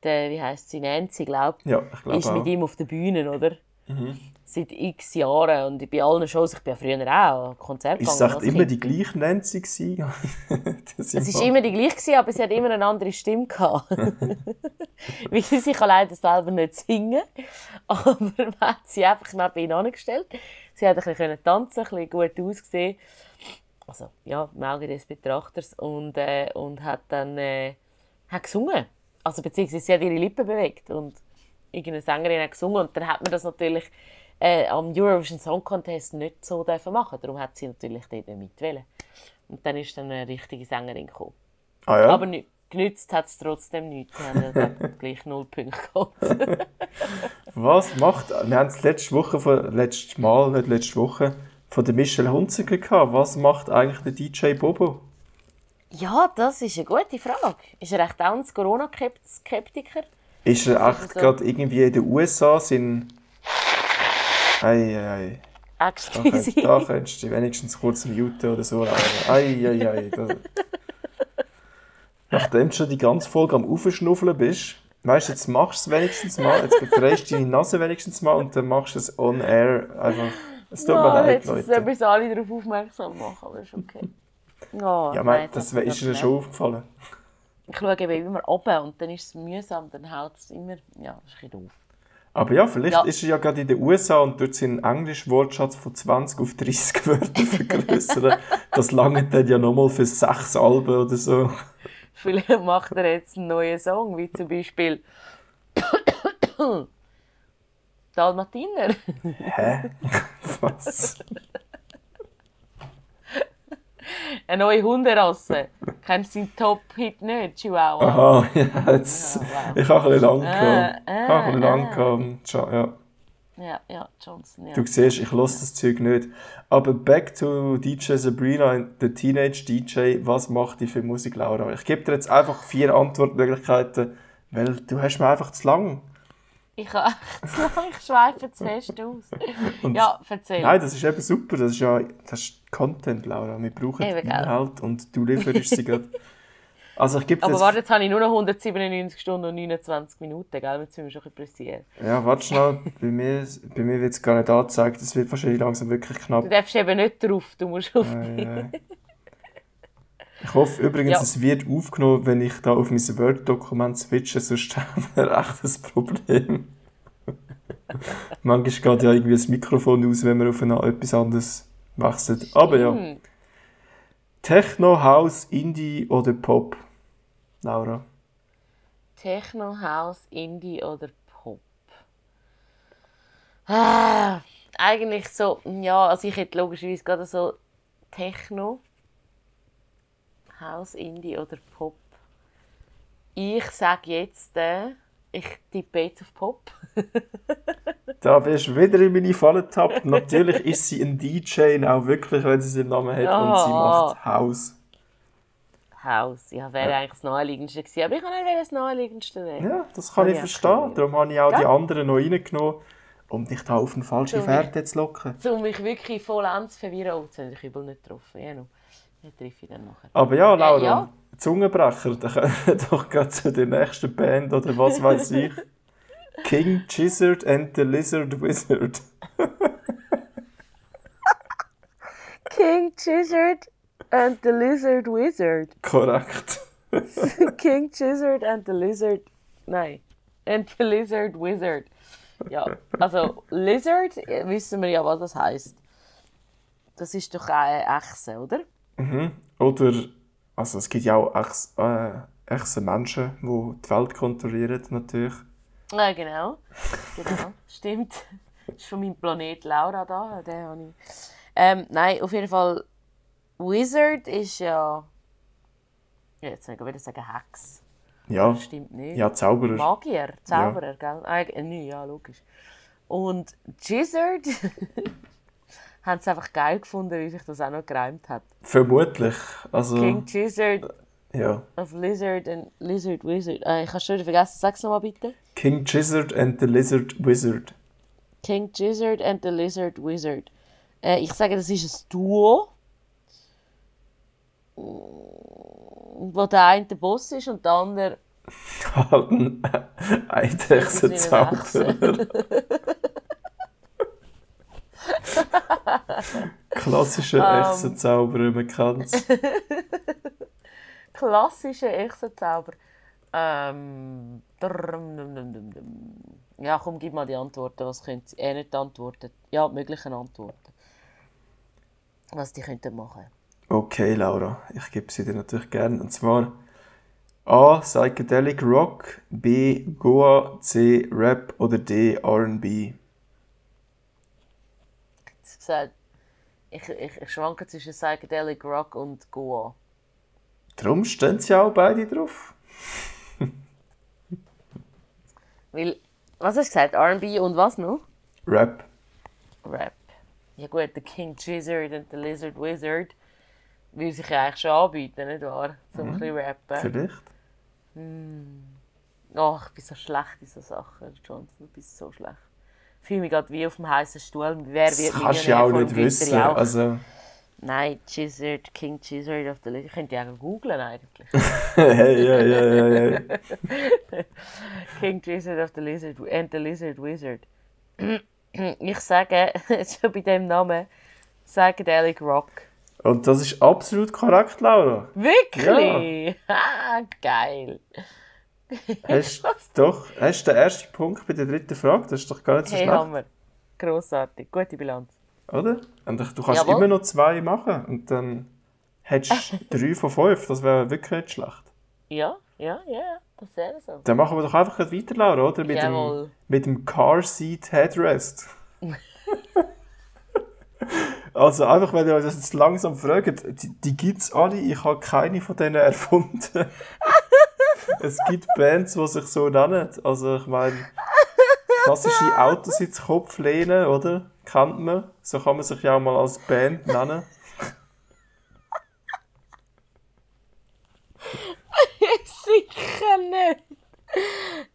der, wie heisst sie, Nancy, glaube ja, ich, glaub ist auch. mit ihm auf der Bühne, oder? Mhm seit x Jahren und bei allen Shows, ich bin ja früher auch Konzert gegangen. Ist es immer die gleiche Nancy es war immer die gleiche, aber sie hat immer eine andere Stimme gehabt. Weil sie kann leider selber nicht singen, aber man hat sie einfach neben ihn angestellt. Sie hat ein bisschen tanzen, ein bisschen gut ausgesehen. Also, ja, im Auge des Betrachters. Und, äh, und hat dann äh, hat gesungen. Also, beziehungsweise sie hat ihre Lippen bewegt und irgendeine Sängerin hat gesungen. Und dann hat man das natürlich äh, am Eurovision Song Contest nicht so dürfen machen. Darum hat sie natürlich dort mitwählen. Und dann ist dann eine richtige Sängerin gekommen. Ah, ja? Aber nicht, genützt hat es trotzdem nichts. Sie haben ja gleich null Punkte gehabt. Was macht, wir haben es letzte Woche, von, letztes Mal, nicht letzte Woche, von der Michelle Hunziker gehabt. Was macht eigentlich der DJ Bobo? Ja, das ist eine gute Frage. Ist er echt auch ein Corona-Skeptiker? Ist er echt also, gerade irgendwie in den USA, sind Ei, ei, ei. Exquisite. Da, da könntest du wenigstens kurz muten oder so. Ei, ei, ei. Da. Nachdem du schon die ganze Folge am Aufschnuffeln bist, weißt du, jetzt machst du es wenigstens mal, jetzt befreist du deine Nase wenigstens mal und dann machst du es on air einfach. Es tut no, mir leid, Leute. Jetzt müssen alle darauf aufmerksam machen, aber ist okay. Oh, ja, nein, das, das ist dir schon aufgefallen. Ich schaue eben immer oben und dann ist es mühsam, dann hält es immer, ja, das ist ein bisschen doof. Aber ja, vielleicht ja. ist er ja gerade in den USA und dort seinen englischen Wortschatz von 20 auf 30 Wörter vergrößern. das lange dann ja nochmal für sechs Alben oder so. Vielleicht macht er jetzt einen neuen Song, wie zum Beispiel Dalmatiner. Hä? Was? eine neue Hunderasse. Kennst du seinen Top-Hit nicht, Chihuahua? Aha, ja, jetzt, ja, wow. ich habe ein bisschen lang gehabt. Äh, äh, ich habe ein bisschen lang äh. gehabt. Ja. Ja, ja, Johnson, ja. Du siehst, ich lasse das Zeug nicht. Aber back to DJ Sabrina, der Teenage DJ. Was macht die für Musik, Laura? Ich gebe dir jetzt einfach vier Antwortmöglichkeiten, weil du hast mir einfach zu lang. Ich habe schweife zu fest aus. Und ja, erzähl. Nein, das ist eben super. Das ist ja das ist Content, Laura. Wir brauchen eben, Inhalt und du lieferst sie gerade. Also ich gebe Aber warte, jetzt habe ich nur noch 197 Stunden und 29 Minuten, gell? Jetzt sind wir schon ein bisschen. Ja, warte schnell. bei mir, bei mir wird es gar nicht angezeigt. Das wird wahrscheinlich langsam wirklich knapp. Du darfst eben nicht drauf, du musst auf äh, äh. Ich hoffe übrigens, ja. es wird aufgenommen, wenn ich da auf mein Word-Dokument switche, sonst haben wir echt ein Problem. Manchmal geht ja irgendwie das Mikrofon aus, wenn man auf eine, etwas anderes wechselt. Aber ja. Techno, House, Indie oder Pop? Laura? Techno, House, Indie oder Pop? Ah, eigentlich so, ja, also ich hätte logischerweise gerade so Techno, House, Indie oder Pop. Ich sage jetzt, äh, ich tippe jetzt auf Pop. da bist du wieder in meine Falle getappt. Natürlich ist sie ein DJ, auch wirklich, wenn sie seinen Namen hat oh. und sie macht House. House. Ja, wäre ja. eigentlich das Naheliegendste gewesen. Aber ich kann nicht das Naheliegendste nehmen. Ja, das kann, kann ich verstehen. Darum habe ich auch ja. die anderen noch reingenommen, um dich da auf eine falsche Fährte zu locken. Um mich wirklich voll zu verwirren. Oh, jetzt habe ich übel nicht getroffen. Ja. Den treffe ich dann nachher. Aber ja, Laura, äh, ja. Zungenbrecher, dann kommen wir doch gerade zu der nächsten Band oder was weiß ich. King Gizzard and the Lizard Wizard. King Gizzard and the Lizard Wizard. Korrekt. King Gizzard and the Lizard Nein. And the Lizard Wizard. Ja, also Lizard, wissen wir ja, was das heißt. Das ist doch eine Echse, oder? Mhm. Oder, also es gibt ja auch Echse, äh, Echse Menschen, die die Welt kontrollieren, natürlich. Ja, genau. genau. Stimmt. Das ist von meinem Planet Laura da. Den habe ich. Ähm, nein, auf jeden Fall. Wizard ist ja. Jetzt soll ich sagen Hex. Ja. Das stimmt nicht. Ja, Zauberer. Magier, Zauberer, gell? Äh, nee, ja, logisch. Und Gizzard haben es einfach geil gefunden, wie sich das auch noch gereimt hat. Vermutlich. Also, King Gizzard ja. of Lizard and Lizard Wizard. Äh, ich habe schon vergessen, sag's nochmal bitte. King Gizzard and the Lizard Wizard. King Gizzard and the Lizard Wizard. Äh, ich sage, das ist ein Duo. Wo der eine der Boss ist und der andere Halt ein Eidechsenzauberer. Klassischer Ähm. Echsenzauberer, man kennt's. klassische Echsenzauber. Ähm. Ja, komm, gib mal die Antworten. Was können sie? Äh, nicht Antworten. Ja, die möglichen Antworten. Was die könnten machen. Okay, Laura, ich gebe sie dir natürlich gerne. Und zwar A. Psychedelic Rock, B. Goa, C. Rap oder D. R&B. Ich gesagt, ich, ich, ich schwanke zwischen Psychedelic Rock und Goa. Darum stehen sie auch beide drauf. Weil, was hast du gesagt? R&B und was noch? Rap. Rap. Ja gut, der King Gizzard und der Lizard Wizard will sich ja eigentlich schon anbieten, nicht wahr? Zum ein bisschen rappen. Vielleicht. Oh, ich bin so schlecht in so Sachen, Johnson. Du bist so schlecht. Ich fühle mich gerade wie auf dem heißen Stuhl. Wer Das wird kannst du ja auch nicht wissen. Gewitterjauch? Also, Nein, Gizzard, King Gizzard of the Lizard. Ich könnte ja auch googlen eigentlich. hey, ja, ja, ja, ja. King Gizzard of the Lizard and the Lizard Wizard. Ich sage, schon bei dem Namen, Psychedelic Rock. Und das ist absolut korrekt, Laura. Wirklich? Ah, geil. Hast doch, hast du den ersten Punkt bei der dritten Frage? Das ist doch gar nicht so Hey, schlecht, Hammer. Grossartig. Gute Bilanz. oder? Und du kannst Jawohl. immer noch zwei machen und dann hättest du drei von fünf. Das wäre wirklich nicht schlecht. Ja, ja, ja, das wäre so. Dann machen wir doch einfach weiter, Laura, oder? Mit dem, Jawohl. mit dem Car Seat Headrest. also einfach, wenn ihr euch das jetzt langsam fragt, die, die gibt es alle, ich habe keine von denen erfunden. Es gibt Bands, die sich so nennen. Also ich meine, klassische Autositzkopflehne, oder? Kennt man. So kann man sich ja auch mal als Band nennen. Sicher nicht.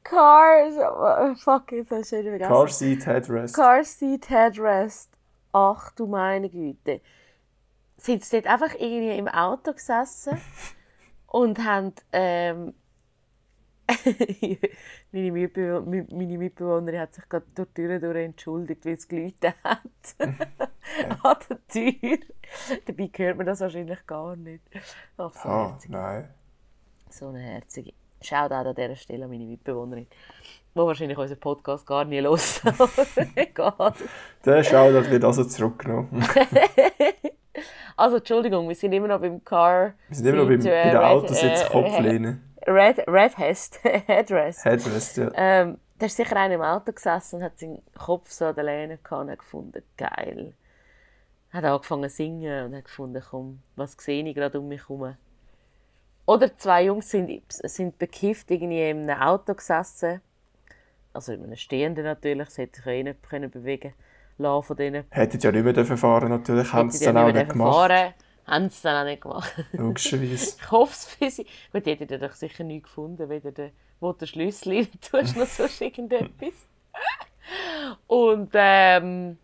Cars. oh, fuck, jetzt du wieder Car vergessen. Seat Headrest. Car Seat Headrest. Ach du meine Güte. Sind sie dort einfach irgendwie im Auto gesessen und haben. Ähm, meine, Mitbewohner, meine Mitbewohnerin hat sich gerade durch die Tür durch entschuldigt, weil es geläutet hat. An der Tür. Dabei hört man das wahrscheinlich gar nicht. Ach, so herzig. nein. So eine herzige. Shoutout an dieser Stelle an meine Mitbewohnerin, die wahrscheinlich unseren Podcast gar nie los. Egal. Der Shoutout wird also zurückgenommen. Also, Entschuldigung, wir sind immer noch beim Car. Wir sind immer noch beim, bei äh, der Autositzkopflehne. Red, Red Hest, Headrest. Headrest, ja. Ähm, da ist sicher einer im Auto gesessen und hat seinen Kopf so an der Lehne gehabt und gefunden, geil. Hat angefangen zu singen und hat gefunden, komm, was sehe ich gerade um mich herum. Oder zwei Jungs sind, sind bekifft irgendwie in einem Auto gesessen. Also in einem Stehenden natürlich, sie hätte sich eh nicht können bewegen lassen von denen. Hättet ja nicht mehr fahren natürlich, haben sie dann auch nicht gemacht. fahren, haben sie dann auch nicht gemacht. Logischerweise. Ich hoffe es für sie. Gut, die hätten doch sicher nichts gefunden, weder der, wo der Schlüssel rein tust, noch sonst irgendetwas. Und ähm,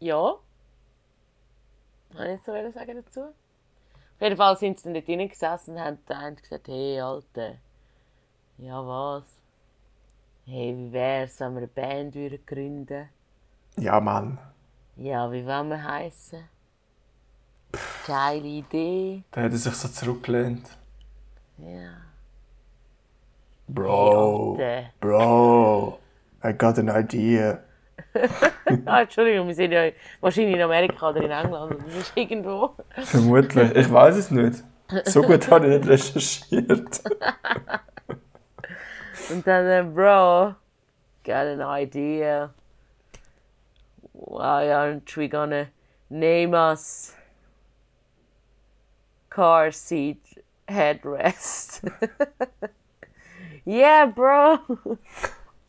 ja. Soll ich jetzt so sagen dazu? Auf jeden Fall sind sie dann dort drinnen gesessen und haben gesagt, hey Alter, ja was? Hey, wie wär's, wenn wir eine Band würden gründen Ja, Mann. Ja, wie wollen wir heißen? Geile Idee. Da hat er sich so zurückgelehnt. Ja. Bro, Hey, Bro, I got an idea. ah, Entschuldigung, wir sind ja wahrscheinlich in Amerika oder in England oder irgendwo. Vermutlich. Ich weiß es nicht. So gut habe ich nicht recherchiert. Und dann, äh, Bro, got an idea. Why aren't we gonna name us car seat headrest? yeah, bro.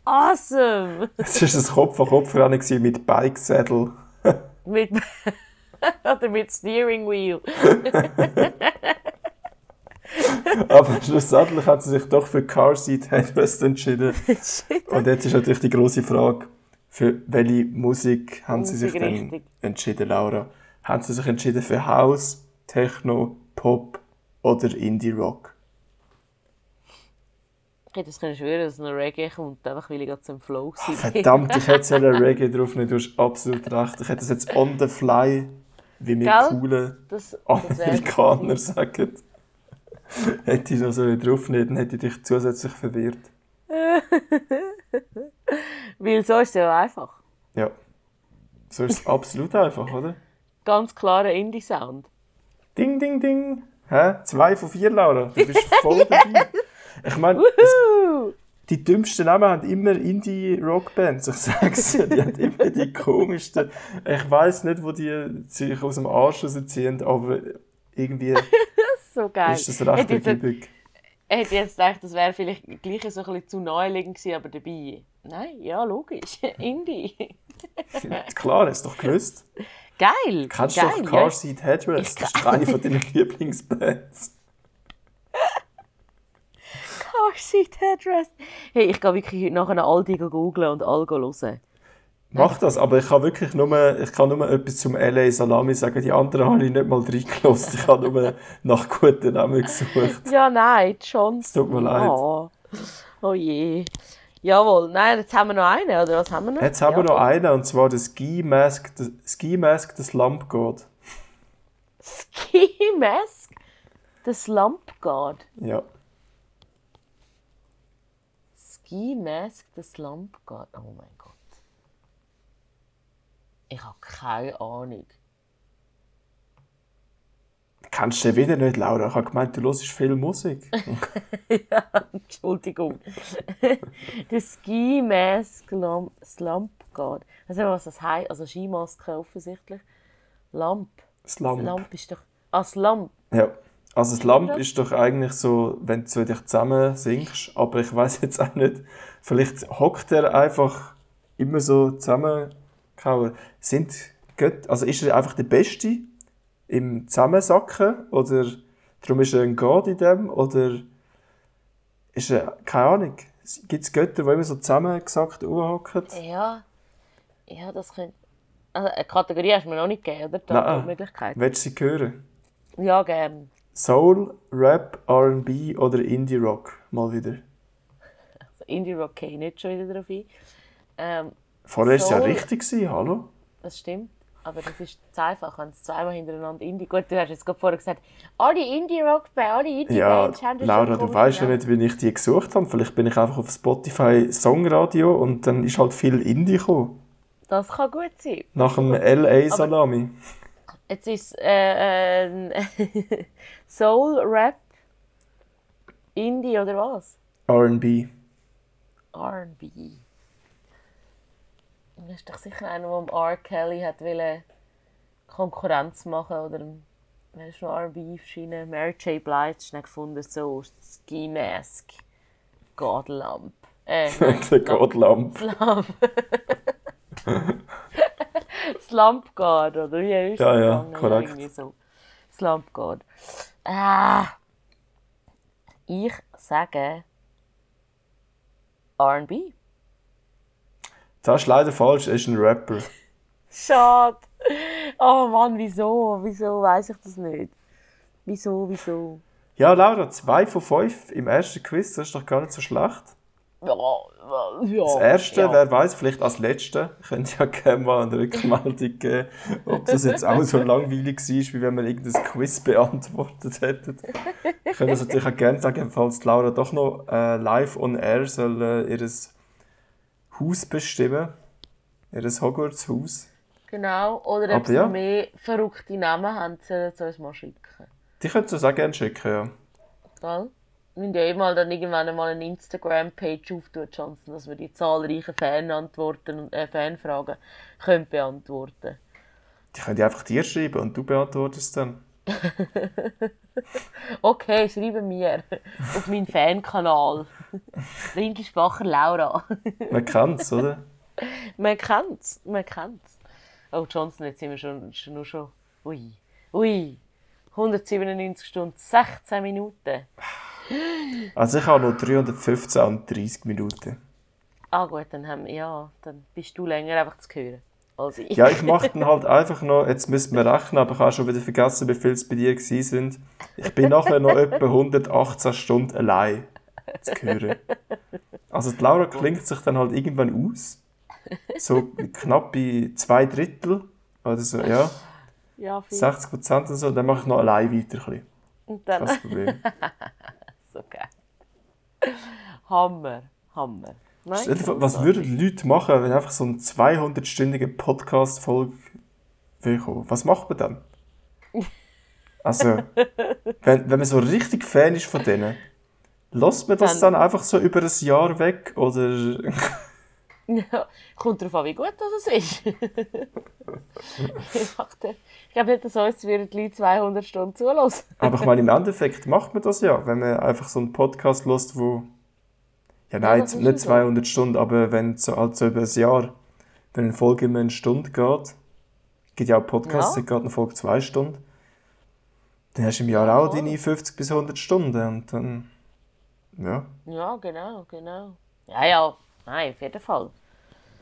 Awesome. Es war ein Kopf-an-Kopf-Rennen mit Bikesaddle. mit oder mit Steering Wheel. Aber schlussendlich hat sie sich doch für Car Seat Headrest entschieden. Und jetzt ist natürlich die große Frage, für welche Musik haben sie sich denn richtig. entschieden, Laura? Haben sie sich entschieden für House, Techno, Pop oder Indie-Rock? Ich hätte es können schwören, dass noch Reggae kommt, einfach weil ich gerade zum Flow war. Verdammt, ich hätte ja Reggae drauf nicht, du hast absolut recht. Ich hätte es jetzt on the fly, wie wir Gell? coole Das, das Amerikaner sagen. hätte ich noch so drauf nicht, dann hätte ich dich zusätzlich verwirrt. Weil so ist es ja einfach. Ja. So ist es absolut einfach, oder? Ganz klarer Indie-Sound. Ding, ding, ding. Hä? Zwei von vier, Laura. Du bist voll dabei. Ich meine, die dümmsten Namen haben immer Indie-Rock-Bands. Ich sag's dir, die haben immer die komischsten. Ich weiß nicht, wo die sich aus dem Arsch rausziehen, aber irgendwie so geil. ist das recht ergiebig. hätte jetzt gedacht, das wäre vielleicht gleich so ein bisschen zu naheliegend gewesen, aber dabei. Nein, ja, logisch. Indie. Klar, hast du doch gewusst. Geil. Kennst du geil, doch Car ja. Seat Headrest? Ich- Das ist eine von deinen Lieblingsbands. Car Seat Headrest. Hey, ich gehe wirklich heute nachher alle die googeln und alle hören. Mach das, aber ich kann wirklich nur, ich kann nur etwas zum LA Salami sagen. Die anderen habe ich nicht mal reingelassen. Ich habe nur nach guten Namen gesucht. Ja, nein, die Chance. tut mir leid. Oh, oh je. Jawohl, nein, jetzt haben wir noch einen, oder was haben wir noch? Jetzt haben wir ja. noch einen, und zwar den Ski Mask, Ski Mask des Lamp God. Ski Mask. The Slump God. Ja. Ski Mask, The Slump God. Oh mein Gott. Ich habe keine Ahnung. Kennst du wieder nicht, Laura? Ich habe gemeint, du hörst viel Musik. Entschuldigung. Der Ski Mask Slump, Slump God. Weißt du, was das heißt? Also Skimaske offensichtlich. Lamp. Slump. Lamp ist doch. Ah, Slump. Ja. Also das Lamp Oder? ist doch eigentlich so, wenn du dich zusammen singst, aber ich weiß jetzt auch nicht, vielleicht hockt er einfach immer so zusammengehauen. Sind Gött, also ist er einfach der Beste im Zusammensacken oder darum ist er ein God in dem oder ist er, keine Ahnung, gibt es Götter, die immer so zusammengesackt hocken? Ja. Ja, das könnte. Also, eine Kategorie hast du mir noch nicht gegeben, oder? Da Nein. Möglichkeit. Willst du sie hören? Ja, gern. Soul, Rap, R&B oder Indie Rock? Mal wieder. Also Indie Rock gehe ich nicht schon wieder drauf ein. Ähm, Vorher war es ja richtig, hallo? das stimmt. Aber das ist zu einfach, wenn es zweimal hintereinander Indie. Gut, du hast jetzt gerade vorher gesagt, alle Indie Rock bei alle Indie Ja, haben das Laura, du weißt ja nicht, wie ich die gesucht habe. Vielleicht bin ich einfach auf Spotify Songradio und dann ist halt viel Indie gekommen. Das kann gut sein. Nach dem LA Salami. Jetzt ist äh, äh, Soul, Rap, Indie oder was? R&B. R&B. Das ist doch sicher einer, der R. Kelly hat wollte Konkurrenz machen oder wer ist noch R&B erschienen? Mary J. Blige schnell gefunden, so Ski Mask, God Lamp. Äh, Gottlamp. Slump. Slump God, oder wie ist Ja, ja, gegangen? korrekt. Irgendwie so. Slump God. Ah. Ich sage R&B. Das ist leider falsch, er ist ein Rapper. Schade. Oh Mann, wieso? Wieso weiß ich das nicht? Wieso, wieso? Ja, Laura, zwei von fünf im ersten Quiz, das ist doch gar nicht so schlecht. ja, das erste, ja. wer weiß, vielleicht als letzte, könnt ja gerne mal eine Rückmeldung geben, ob das jetzt auch so langweilig war, wie wenn wir irgendein Quiz beantwortet hätten. Ich könnte das natürlich auch gerne sagen, falls Laura doch noch äh, live on air soll äh, ihr Haus bestimmen, ihr Hogwarts-Haus. Genau, oder ob sie ja. mehr verrückte Namen haben, sollen sie uns mal schicken. Die könnt ihr uns auch gerne schicken, ja. Gell? Wir müssen ja eh mal dann irgendwann einmal eine Instagram-Page auftun, Johnson, dass wir die zahlreichen Fanantworten und äh, Fanfragen können beantworten Die könnt ihr einfach dir schreiben und du beantwortest dann. Okay, schreibe mir auf meinen Fankanal. Ringelschbacher Laura. Man kennt es, oder? man kennt's, man kennt's. Oh, Johnson, jetzt sind wir schon, schon nur schon. Ui, ui. 197 Stunden, 16 Minuten. Also ich habe noch 315 und 30 Minuten. Ah gut, dann, haben, ja, dann bist du länger einfach zu hören als ich. Ja, ich mache dann halt einfach noch, jetzt müssen wir rechnen, aber ich habe schon wieder vergessen, wie viel es bei dir gewesen sind. Ich bin nachher noch etwa 118 Stunden allein zu hören. Also die Laura klingt sich dann halt irgendwann aus. So knapp bei zwei Drittel oder so, ja. ja viel. 60 Prozent und so, dann mache ich noch allein weiter. Ein bisschen. Und dann, Das Problem. so geil. Hammer, Hammer. Nein, Was würden die Leute machen, wenn einfach so eine 200-stündige Podcast-Folge kommen? Was macht man dann? Also, wenn, wenn man so richtig Fan ist von denen, lässt man das Dann- dann einfach so über ein Jahr weg? Oder. Ja, kommt darauf an, wie gut das ist. ich dachte- ich glaube nicht, dass uns würden die Leute 200 Stunden zulassen. Aber ich meine, im Endeffekt macht man das ja, wenn man einfach so einen Podcast lässt, wo. Ja, nein, ist nicht so. 200 Stunden, aber wenn es so, halt so über ein Jahr, wenn eine Folge immer eine Stunde geht, gibt ja auch Podcasts, Ja. die geht eine Folge zwei Stunden, dann hast du im Jahr auch deine 50 bis 100 Stunden und dann. Ja, Ja, genau, genau. Ja, ja, nein, auf jeden Fall.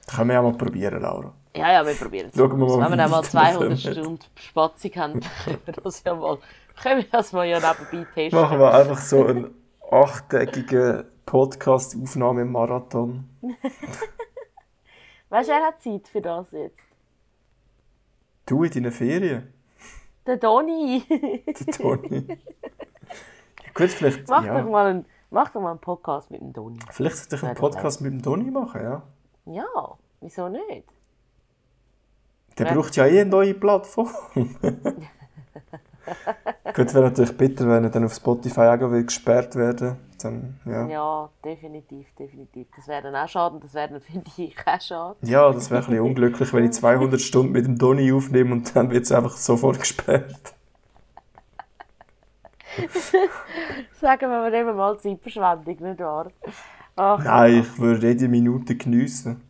das können wir ja mal probieren, Laura. Ja, ja, wir probieren es. Schauen wir mal, Wenn wir dann mal weit wir 200 kommen. Stunden Spatzig haben, können wir das ja mal, können wir das mal ja nebenbei testen. Machen wir einfach so einen achttägigen Podcast-Aufnahme im Marathon. Weißt du, er hat Zeit für das jetzt. Du in deinen Ferien, Der Doni. der Toni. gut, vielleicht. mach, ja. doch mal einen, mach doch mal einen Podcast mit dem Doni. Vielleicht sollte ich einen Podcast mit dem Toni machen, ja. Ja, wieso nicht? Der Ja. braucht ja eh eine neue Plattform. Gut, wäre natürlich bitter, wenn er dann auf Spotify auch will gesperrt werden dann, ja. ja. Ja, definitiv, definitiv. Das wäre dann auch schade und das wäre dann, finde ich, auch schade. das wäre ein bisschen unglücklich, wenn ich 200 Stunden mit dem Toni aufnehme und dann wird es einfach sofort gesperrt. Sagen wir mal eben mal Zeitverschwendung, nicht wahr? Ach, Nein, ich würde jede Minute geniessen.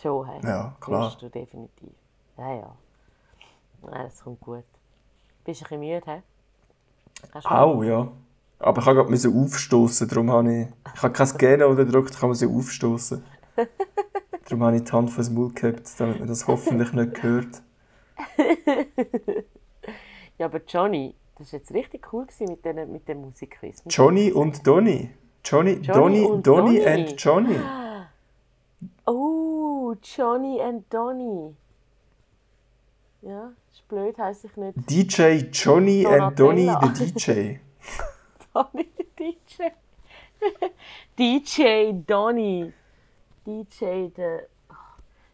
schon, hey. Ja, klar. Du definitiv. Ja, ja. Nein, das kommt gut. Bist du ein bisschen müde, hä? Auch, ja. Aber ich musste gerade aufstoßen, darum habe ich... Ich habe kein Gen unterdrückt, ich musste aufstoßen. Darum habe ich die Hand vors Maul gehabt, damit man das hoffentlich nicht hört. Ja, aber Johnny, das war jetzt richtig cool mit, den, mit dem Musikquiz. Johnny und Donny. Johnny, Johnny Donny, und Donny Donny. and Johnny. Oh, Johnny and Donny. Ja, ist blöd, heisst ich nicht DJ Johnny and Donny the DJ. Donny DJ. DJ Donny. DJ der.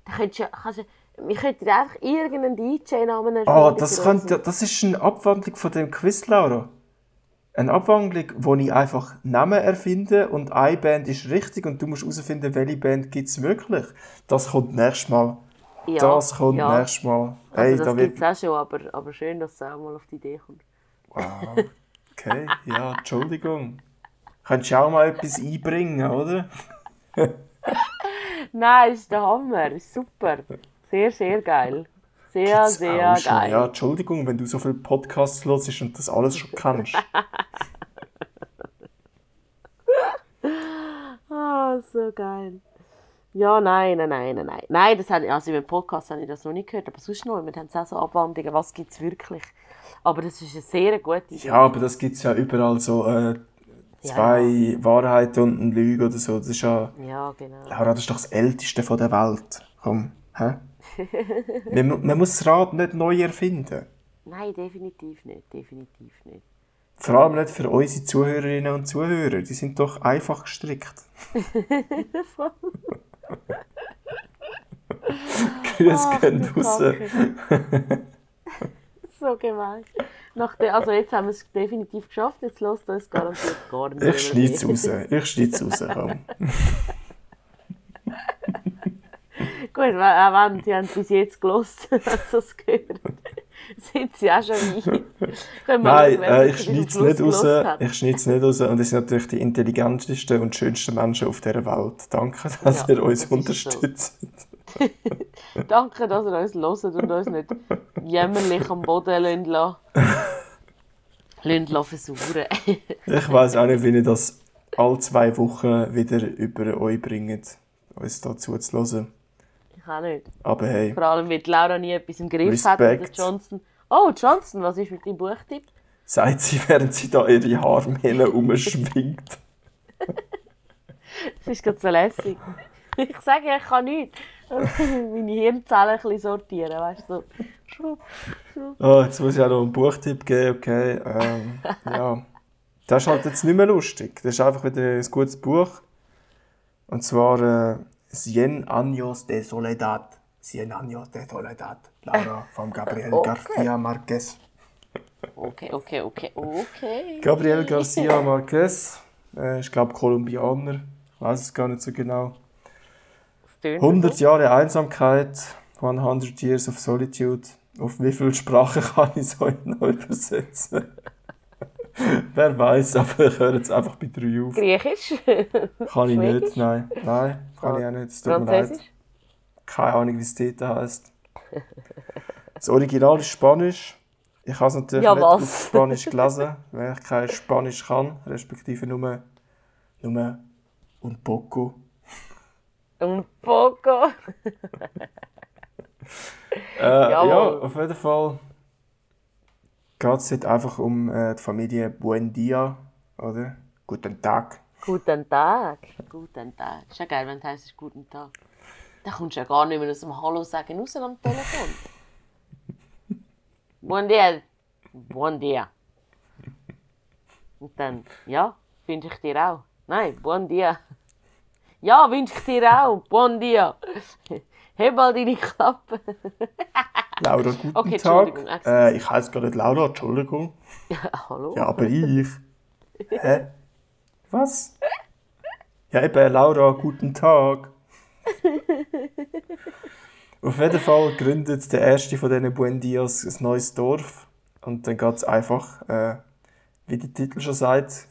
Da könntest du, du, wir könnten einfach irgendeinen DJ-Namen erfinden. Ah, das, könnte, das ist eine Abwandlung von dem Quiz, Laura. Eine Abwandlung, wo ich einfach Namen erfinde und eine Band ist richtig und du musst herausfinden, welche Band gibt es wirklich. Das kommt nächstes Mal. ja, das kommt ja. nächstes Mal. Also Hey, das da gibt es auch schon, aber, aber schön, dass du auch mal auf die Idee kommst. Wow. Okay, ja, Entschuldigung. Könntest du auch mal etwas einbringen, oder? Nein, ist der Hammer, ist super. Sehr, sehr geil. Sehr, Gibt's sehr schon. geil. Ja, Entschuldigung, wenn du so viele Podcasts hörst und das alles schon kennst. Ah, so geil. Ja, nein, nein, nein, nein, nein. Das habe ich, also im Podcast habe ich das noch nicht gehört, aber sonst noch, wir haben es auch so Abwandlungen, was gibt es wirklich. Aber das ist eine sehr gute Idee. Ja, aber das gibt es ja überall so äh, Zwei ja. Wahrheiten und eine Lüge oder so. Das ist ja. Ja, genau. Laura, das ist doch das Älteste von der Welt. Komm, hä? man, man muss das Rad nicht neu erfinden. Nein, definitiv nicht. Definitiv nicht. Vor allem nicht für unsere Zuhörerinnen und Zuhörer. Die sind doch einfach gestrickt. Grüß gehen raus. so gemein. Nach der, also jetzt haben wir es definitiv geschafft, jetzt lässt uns garantiert gar nicht Ich schneide es raus, ich schneide es raus, komm. Gut, auch wenn sie haben bis jetzt gelost, hast du es gehört, sind sie auch schon weit. Nein, schauen, äh, ich schneide es nicht raus, ich schneide nicht raus und es sind natürlich die intelligentesten und schönsten Menschen auf dieser Welt. Danke, dass ja, ihr uns unterstützt. So. Danke, dass ihr uns hört und uns nicht jämmerlich am Boden lassen lassen versuchen. ich weiss auch nicht, wie ihr das alle zwei Wochen wieder über euch bringt, uns dazu zu hören. Ich auch nicht. Aber hey. Vor allem, weil Laura nie etwas im Griff Respekt. hat oder Johnson. Oh, Johnson, was ist mit deinem Buchtipp? Sagt sie, während sie da ihre Haarmähne umschwingt. das ist gerade so lässig. Ich sage, ich kann nichts. meine Hirnzellen ein bisschen sortieren, weißt du. So. Oh, jetzt muss ich auch noch einen Buchtipp geben, okay. Ähm, ja. Das ist halt jetzt nicht mehr lustig. Das ist einfach wieder ein gutes Buch. Und zwar äh, Cien Años de Soledad. Cien Años de Soledad. Laura von Gabriel okay. García Márquez. Okay, okay, okay, okay. Gabriel García Márquez. Äh, ich glaube Kolumbianer. Ich weiß es gar nicht so genau. 100 Jahre Einsamkeit, 100 Years of Solitude. Auf wie viele Sprachen kann ich heute noch übersetzen? Wer weiß, aber ich höre jetzt einfach bei drei auf. Griechisch? Kann ich nicht, nein. Nein, kann ich auch nicht. Es tut mir leid. Keine Ahnung, wie es dort heisst. Das Original ist Spanisch. Ich habe es natürlich ja, nicht auf Spanisch gelesen, weil ich kein Spanisch kann, respektive nur, nur un poco. Un poco. äh, ja, auf jeden Fall geht es jetzt einfach um äh, die Familie Buendia, oder? Guten Tag. Guten Tag. Guten Tag. Ist ja geil, wenn du heißt Guten Tag. Dann kommst du ja gar nicht mehr aus dem Hallo sagen raus am Telefon. Buen dia. Buen dia. Und dann, ja, finde ich dir auch. Nein, buen dia. Ja, wünsche ich dir auch. Buon dia. Heb mal deine Klappe. Laura, guten okay, Tag. Äh, ich heiße gar nicht Laura, Entschuldigung. Ja, hallo. Ja, aber ich. Hä? Was? Ja, eben, Laura, guten Tag. Auf jeden Fall gründet der erste von diesen Buendias ein neues Dorf. Und dann geht es einfach, äh, wie der Titel schon sagt,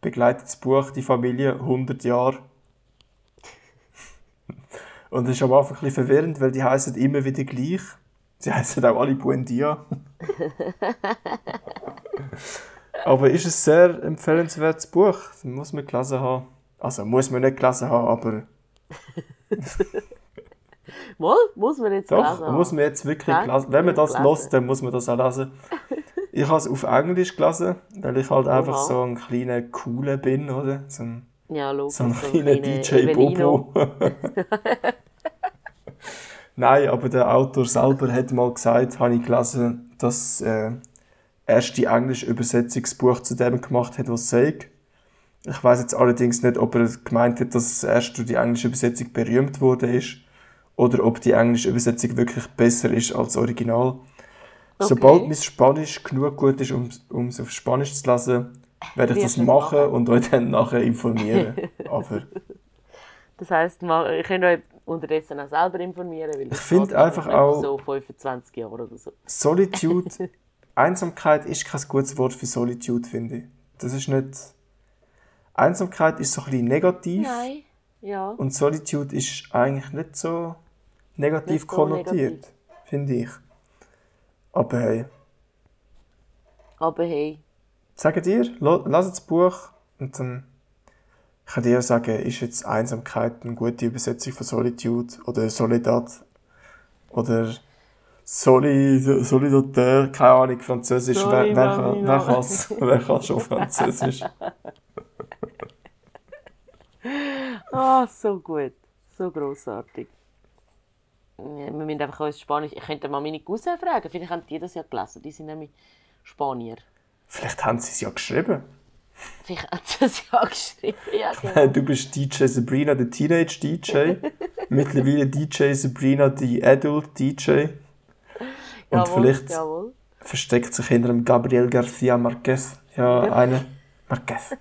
begleitet das Buch die Familie 100 Jahre und das ist am Anfang ein bisschen verwirrend, weil die heißen immer wieder gleich. Sie heißen auch alle Buendia. aber ist ein sehr empfehlenswertes Buch. Das muss man gelesen haben. Also muss man nicht gelesen haben, aber. Mal, muss man jetzt Doch, gelesen haben. muss man jetzt wirklich gelesen Wenn man das lässt, dann muss man das auch lesen. Ich habe es auf Englisch gelesen, weil ich halt einfach so ein kleiner Cooler bin, oder? So ein, ja, logisch, so ein kleiner DJ Bobo. Nein, aber der Autor selber hat mal gesagt, habe ich gelesen, dass äh, erst die englische Übersetzungsbuch zu dem gemacht hat, was sagt. Ich weiß jetzt allerdings nicht, ob er gemeint hat, dass es erst durch die englische Übersetzung berühmt wurde ist oder ob die englische Übersetzung wirklich besser ist als das Original. Okay. Sobald mein Spanisch genug gut ist, um es auf Spanisch zu lesen, werde ich das machen, und euch dann nachher informieren. Aber das heisst, ich kann euch unterdessen auch selber informieren, weil ich finde einfach auch so 25 Jahre oder so. Solitude, Einsamkeit ist kein gutes Wort für Solitude, finde ich. Das ist nicht... Einsamkeit ist so ein bisschen negativ. Nein, ja. Und Solitude ist eigentlich nicht so negativ nicht so konnotiert, finde ich. Aber hey. Aber hey. Sagt ihr, lasst das Buch und dann ich kann dir sagen, ist jetzt Einsamkeit eine gute Übersetzung von Solitude oder Soledad oder Soli, Solidateur, keine Ahnung, Französisch. Wer, wer, kann, wer, wer kann schon Französisch? Ah, so gut. So grossartig. Wir müssen einfach uns Spanisch... Ich könnte mal meine Cousine fragen. Vielleicht haben die das ja gelesen. Die sind nämlich Spanier. Vielleicht haben sie es ja geschrieben. Vielleicht haben sie es ja geschrieben, ja genau. Du bist DJ Sabrina, der Teenage DJ. Mittlerweile DJ Sabrina, die Adult DJ. Und jawohl, vielleicht jawohl. versteckt sich hinter dem Gabriel Garcia Marquez. Ja, eine... Marquez.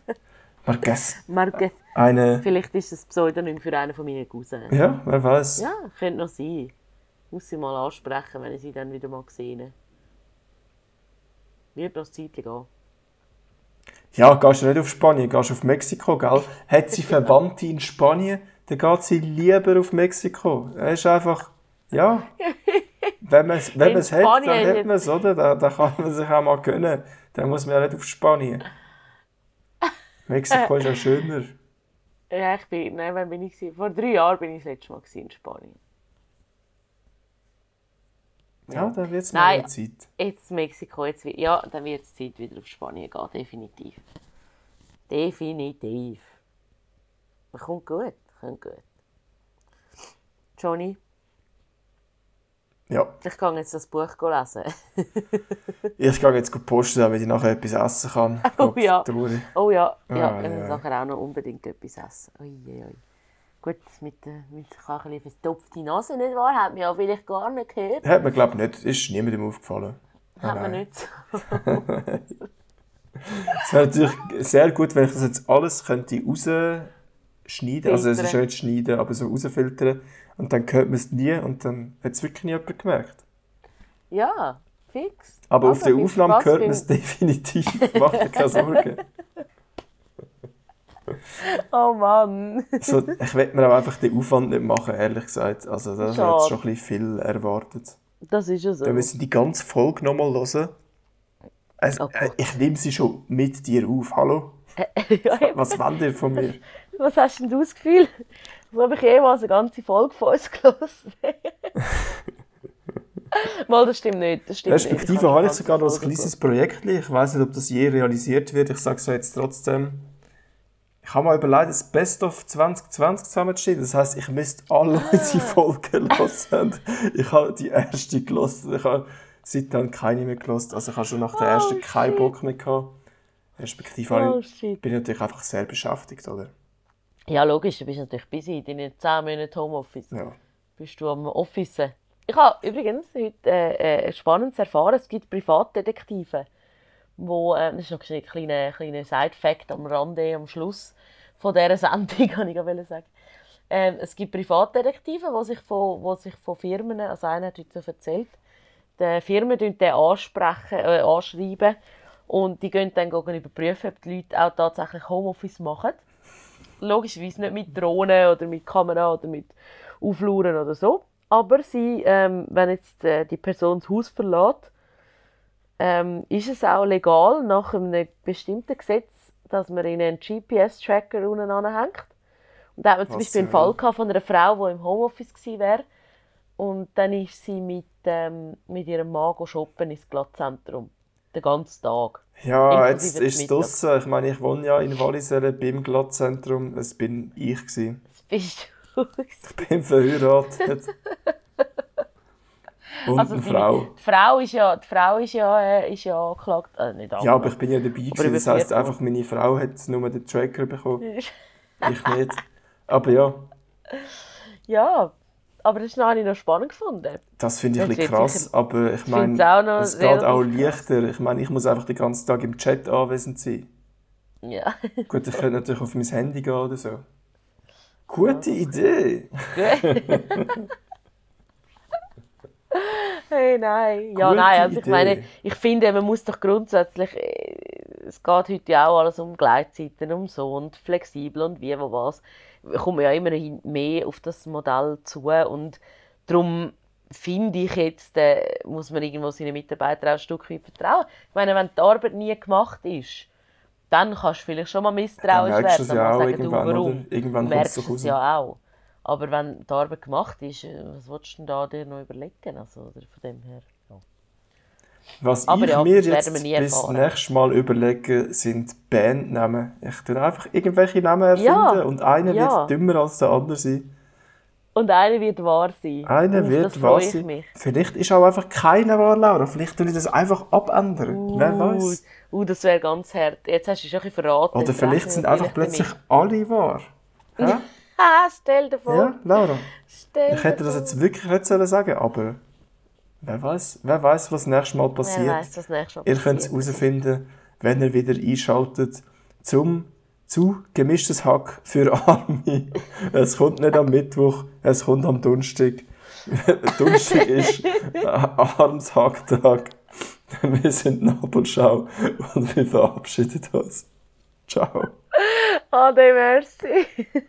Marquez. Marquez. Eine... Vielleicht ist es Pseudonym für einen von meinen Cousins. Ja, wer weiß. Ja, könnte noch sein. Muss sie mal ansprechen, wenn ich sie dann wieder mal sehe. Wird noch Zeitchen gehen. Ja, gehst du nicht auf Spanien, gehst du auf Mexiko, gell? Hat sie Verwandte in Spanien, dann geht sie lieber auf Mexiko. Es ist einfach, ja. Wenn man es wenn hat, dann hat man es, oder? Da, da kann man sich auch mal gönnen. Dann muss man ja nicht auf Spanien. Mexiko ist ja schöner. Ja, ich bin, nein, wann bin ich Vor drei Jahren bin ich das letzte Mal in Spanien. Ja, dann wird es mal Zeit. jetzt Mexiko, jetzt, ja, dann wird es Zeit, wieder auf Spanien gehen, definitiv. Definitiv. Das kommt gut, kommt gut. Johnny? Ja. Ich gehe jetzt das Buch lesen. ich gehe jetzt posten, damit ich nachher etwas essen kann. Oh ja. Oh ja, ja, ah, ich muss nachher auch noch unbedingt etwas essen. Ui, ui, ui. Gut, mit, mit ein bisschen verstopfte Nase, nicht wahr? Hat man ja vielleicht gar nicht gehört. Hat man, glaube ich, nicht. Ist niemandem aufgefallen. Hat man nicht so. es wäre natürlich sehr gut, wenn ich das jetzt alles könnte rausschneiden könnte. Also es ist nicht schneiden, aber so rausfiltern. Und dann hört man es nie und dann hat es wirklich nie jemand gemerkt. Ja, fix. Aber also, auf der Aufnahme hört man es definitiv. Mach dir keine Sorgen. Oh Mann. so, ich will mir auch einfach den Aufwand nicht machen, ehrlich gesagt. Also da hat schon ein bisschen viel erwartet. Das ist ja so. Wir müssen die ganze Folge nochmal hören. Also, oh ich nehme sie schon mit dir auf. Hallo? Was wollt ihr von mir? Was hast denn du das Gefühl? So habe ich jemals eine ganze Folge von uns gelesen. Mal, das stimmt nicht. Das stimmt Respektive nicht. habe ich sogar noch ein kleines Projekt. Ich weiß nicht, ob das je realisiert wird. Ich sage es jetzt trotzdem. Ich habe mir überlegt, das Best of 2020 zusammenzustellen. Das heisst, ich müsste alle unsere Folgen hören. Ich habe die erste gelesen. Ich habe seitdem keine mehr gelesen. Also ich habe schon nach der ersten oh, keinen Bock mehr gehabt. Respektive oh, ich bin natürlich einfach sehr beschäftigt, oder? Ja, logisch. Du bist natürlich busy in deinen 10 Monaten Homeoffice. Ja. Bist du am Office. Ich habe übrigens heute äh, äh, Spannendes erfahren. Es gibt Privatdetektive wo, äh, das ist noch ein kleiner, kleiner Side-Fact am Rande, am Schluss von dieser Sendung, kann ich auch sagen. Ähm, es gibt Privatdetektive, die sich von, die sich von Firmen, also einer hat heute erzählt, die Firmen den ansprechen, äh, anschreiben und die gehen dann überprüfen, ob die Leute auch tatsächlich Homeoffice machen. Logischerweise nicht mit Drohnen oder mit Kamera oder mit Aufluren oder so. Aber sie, ähm, wenn jetzt äh, die Person das Haus verlässt, ähm, ist es auch legal nach einem bestimmten Gesetz, dass man in einen GPS-Tracker unten anhängt. Und da hat man zum Beispiel einen Fall gehabt von einer Frau, die im Homeoffice war. Und dann ist sie mit, ähm, mit ihrem Mann shoppen ins Glattzentrum. Den ganzen Tag. Ja, jetzt ist es draussen. Ich meine, ich wohne ja in Wallisellen beim Glattzentrum. Es bin ich. Gewesen. Das bist du. Ich bin verheiratet. Und also eine Frau. Die Frau ist ja, die Frau ist ja, äh, ist ja angeklagt. Äh, nicht ja, aber ich bin ja dabei gewesen. Das heisst einfach, meine Frau hat nur den Tracker bekommen. ich nicht. Aber ja. Ja, aber das habe ich noch spannend gefunden. Das finde ich ein bisschen krass, sicher, aber ich meine, es geht auch leichter. Ich meine, ich muss einfach den ganzen Tag im Chat anwesend sein. Ja. Gut, ich könnte natürlich auf mein Handy gehen oder so. Gute ja. Idee! Hey, nein. Ja, Gute nein, also ich Idee. meine, ich finde, man muss doch grundsätzlich, äh, es geht heute ja auch alles um Gleitzeiten, um so und flexibel und wie, wo was. Ich komme ja immer mehr auf das Modell zu und darum finde ich jetzt, äh, muss man irgendwo seinen Mitarbeitern auch ein Stück weit vertrauen. Ich meine, wenn die Arbeit nie gemacht ist, dann kannst du vielleicht schon mal misstrauisch werden. Ja, auch sagen, du, warum? Irgendwann merkst du es ja auch. Aber wenn die Arbeit gemacht ist, äh, was willst du denn da dir noch überlegen? Also, oder von dem her, ja. Was Aber ich ja, mir jetzt bis nächstes Mal überlege, sind Bandnamen. Ich tue einfach irgendwelche Namen erfinden ja, und einer wird dümmer als der andere sein. Und einer wird wahr sein. Einer wird wahr sein. Mich. Vielleicht ist auch einfach keiner wahr, Laura. Vielleicht tue ich das einfach abändern. Uh, Wer weiß. Uh, das wäre ganz hart. Jetzt hast du schon ein bisschen verraten. Oder vielleicht sind einfach plötzlich alle wahr. ah, stell dir vor. Ja, Laura. Stell ich hätte das jetzt wirklich nicht sagen sollen, aber wer weiß, wer weiß, was nächstes Mal passiert. Wer weiß, was nächstes Mal passiert. Ihr könnt es herausfinden, wenn ihr wieder einschaltet zum zu gemischtes Hack für Arme. Es kommt nicht am Mittwoch, es kommt am Donnerstag. Donnerstag ist Armshacktag. Wir sind Nabelschau und wir verabschieden uns. Ciao. Ade, merci.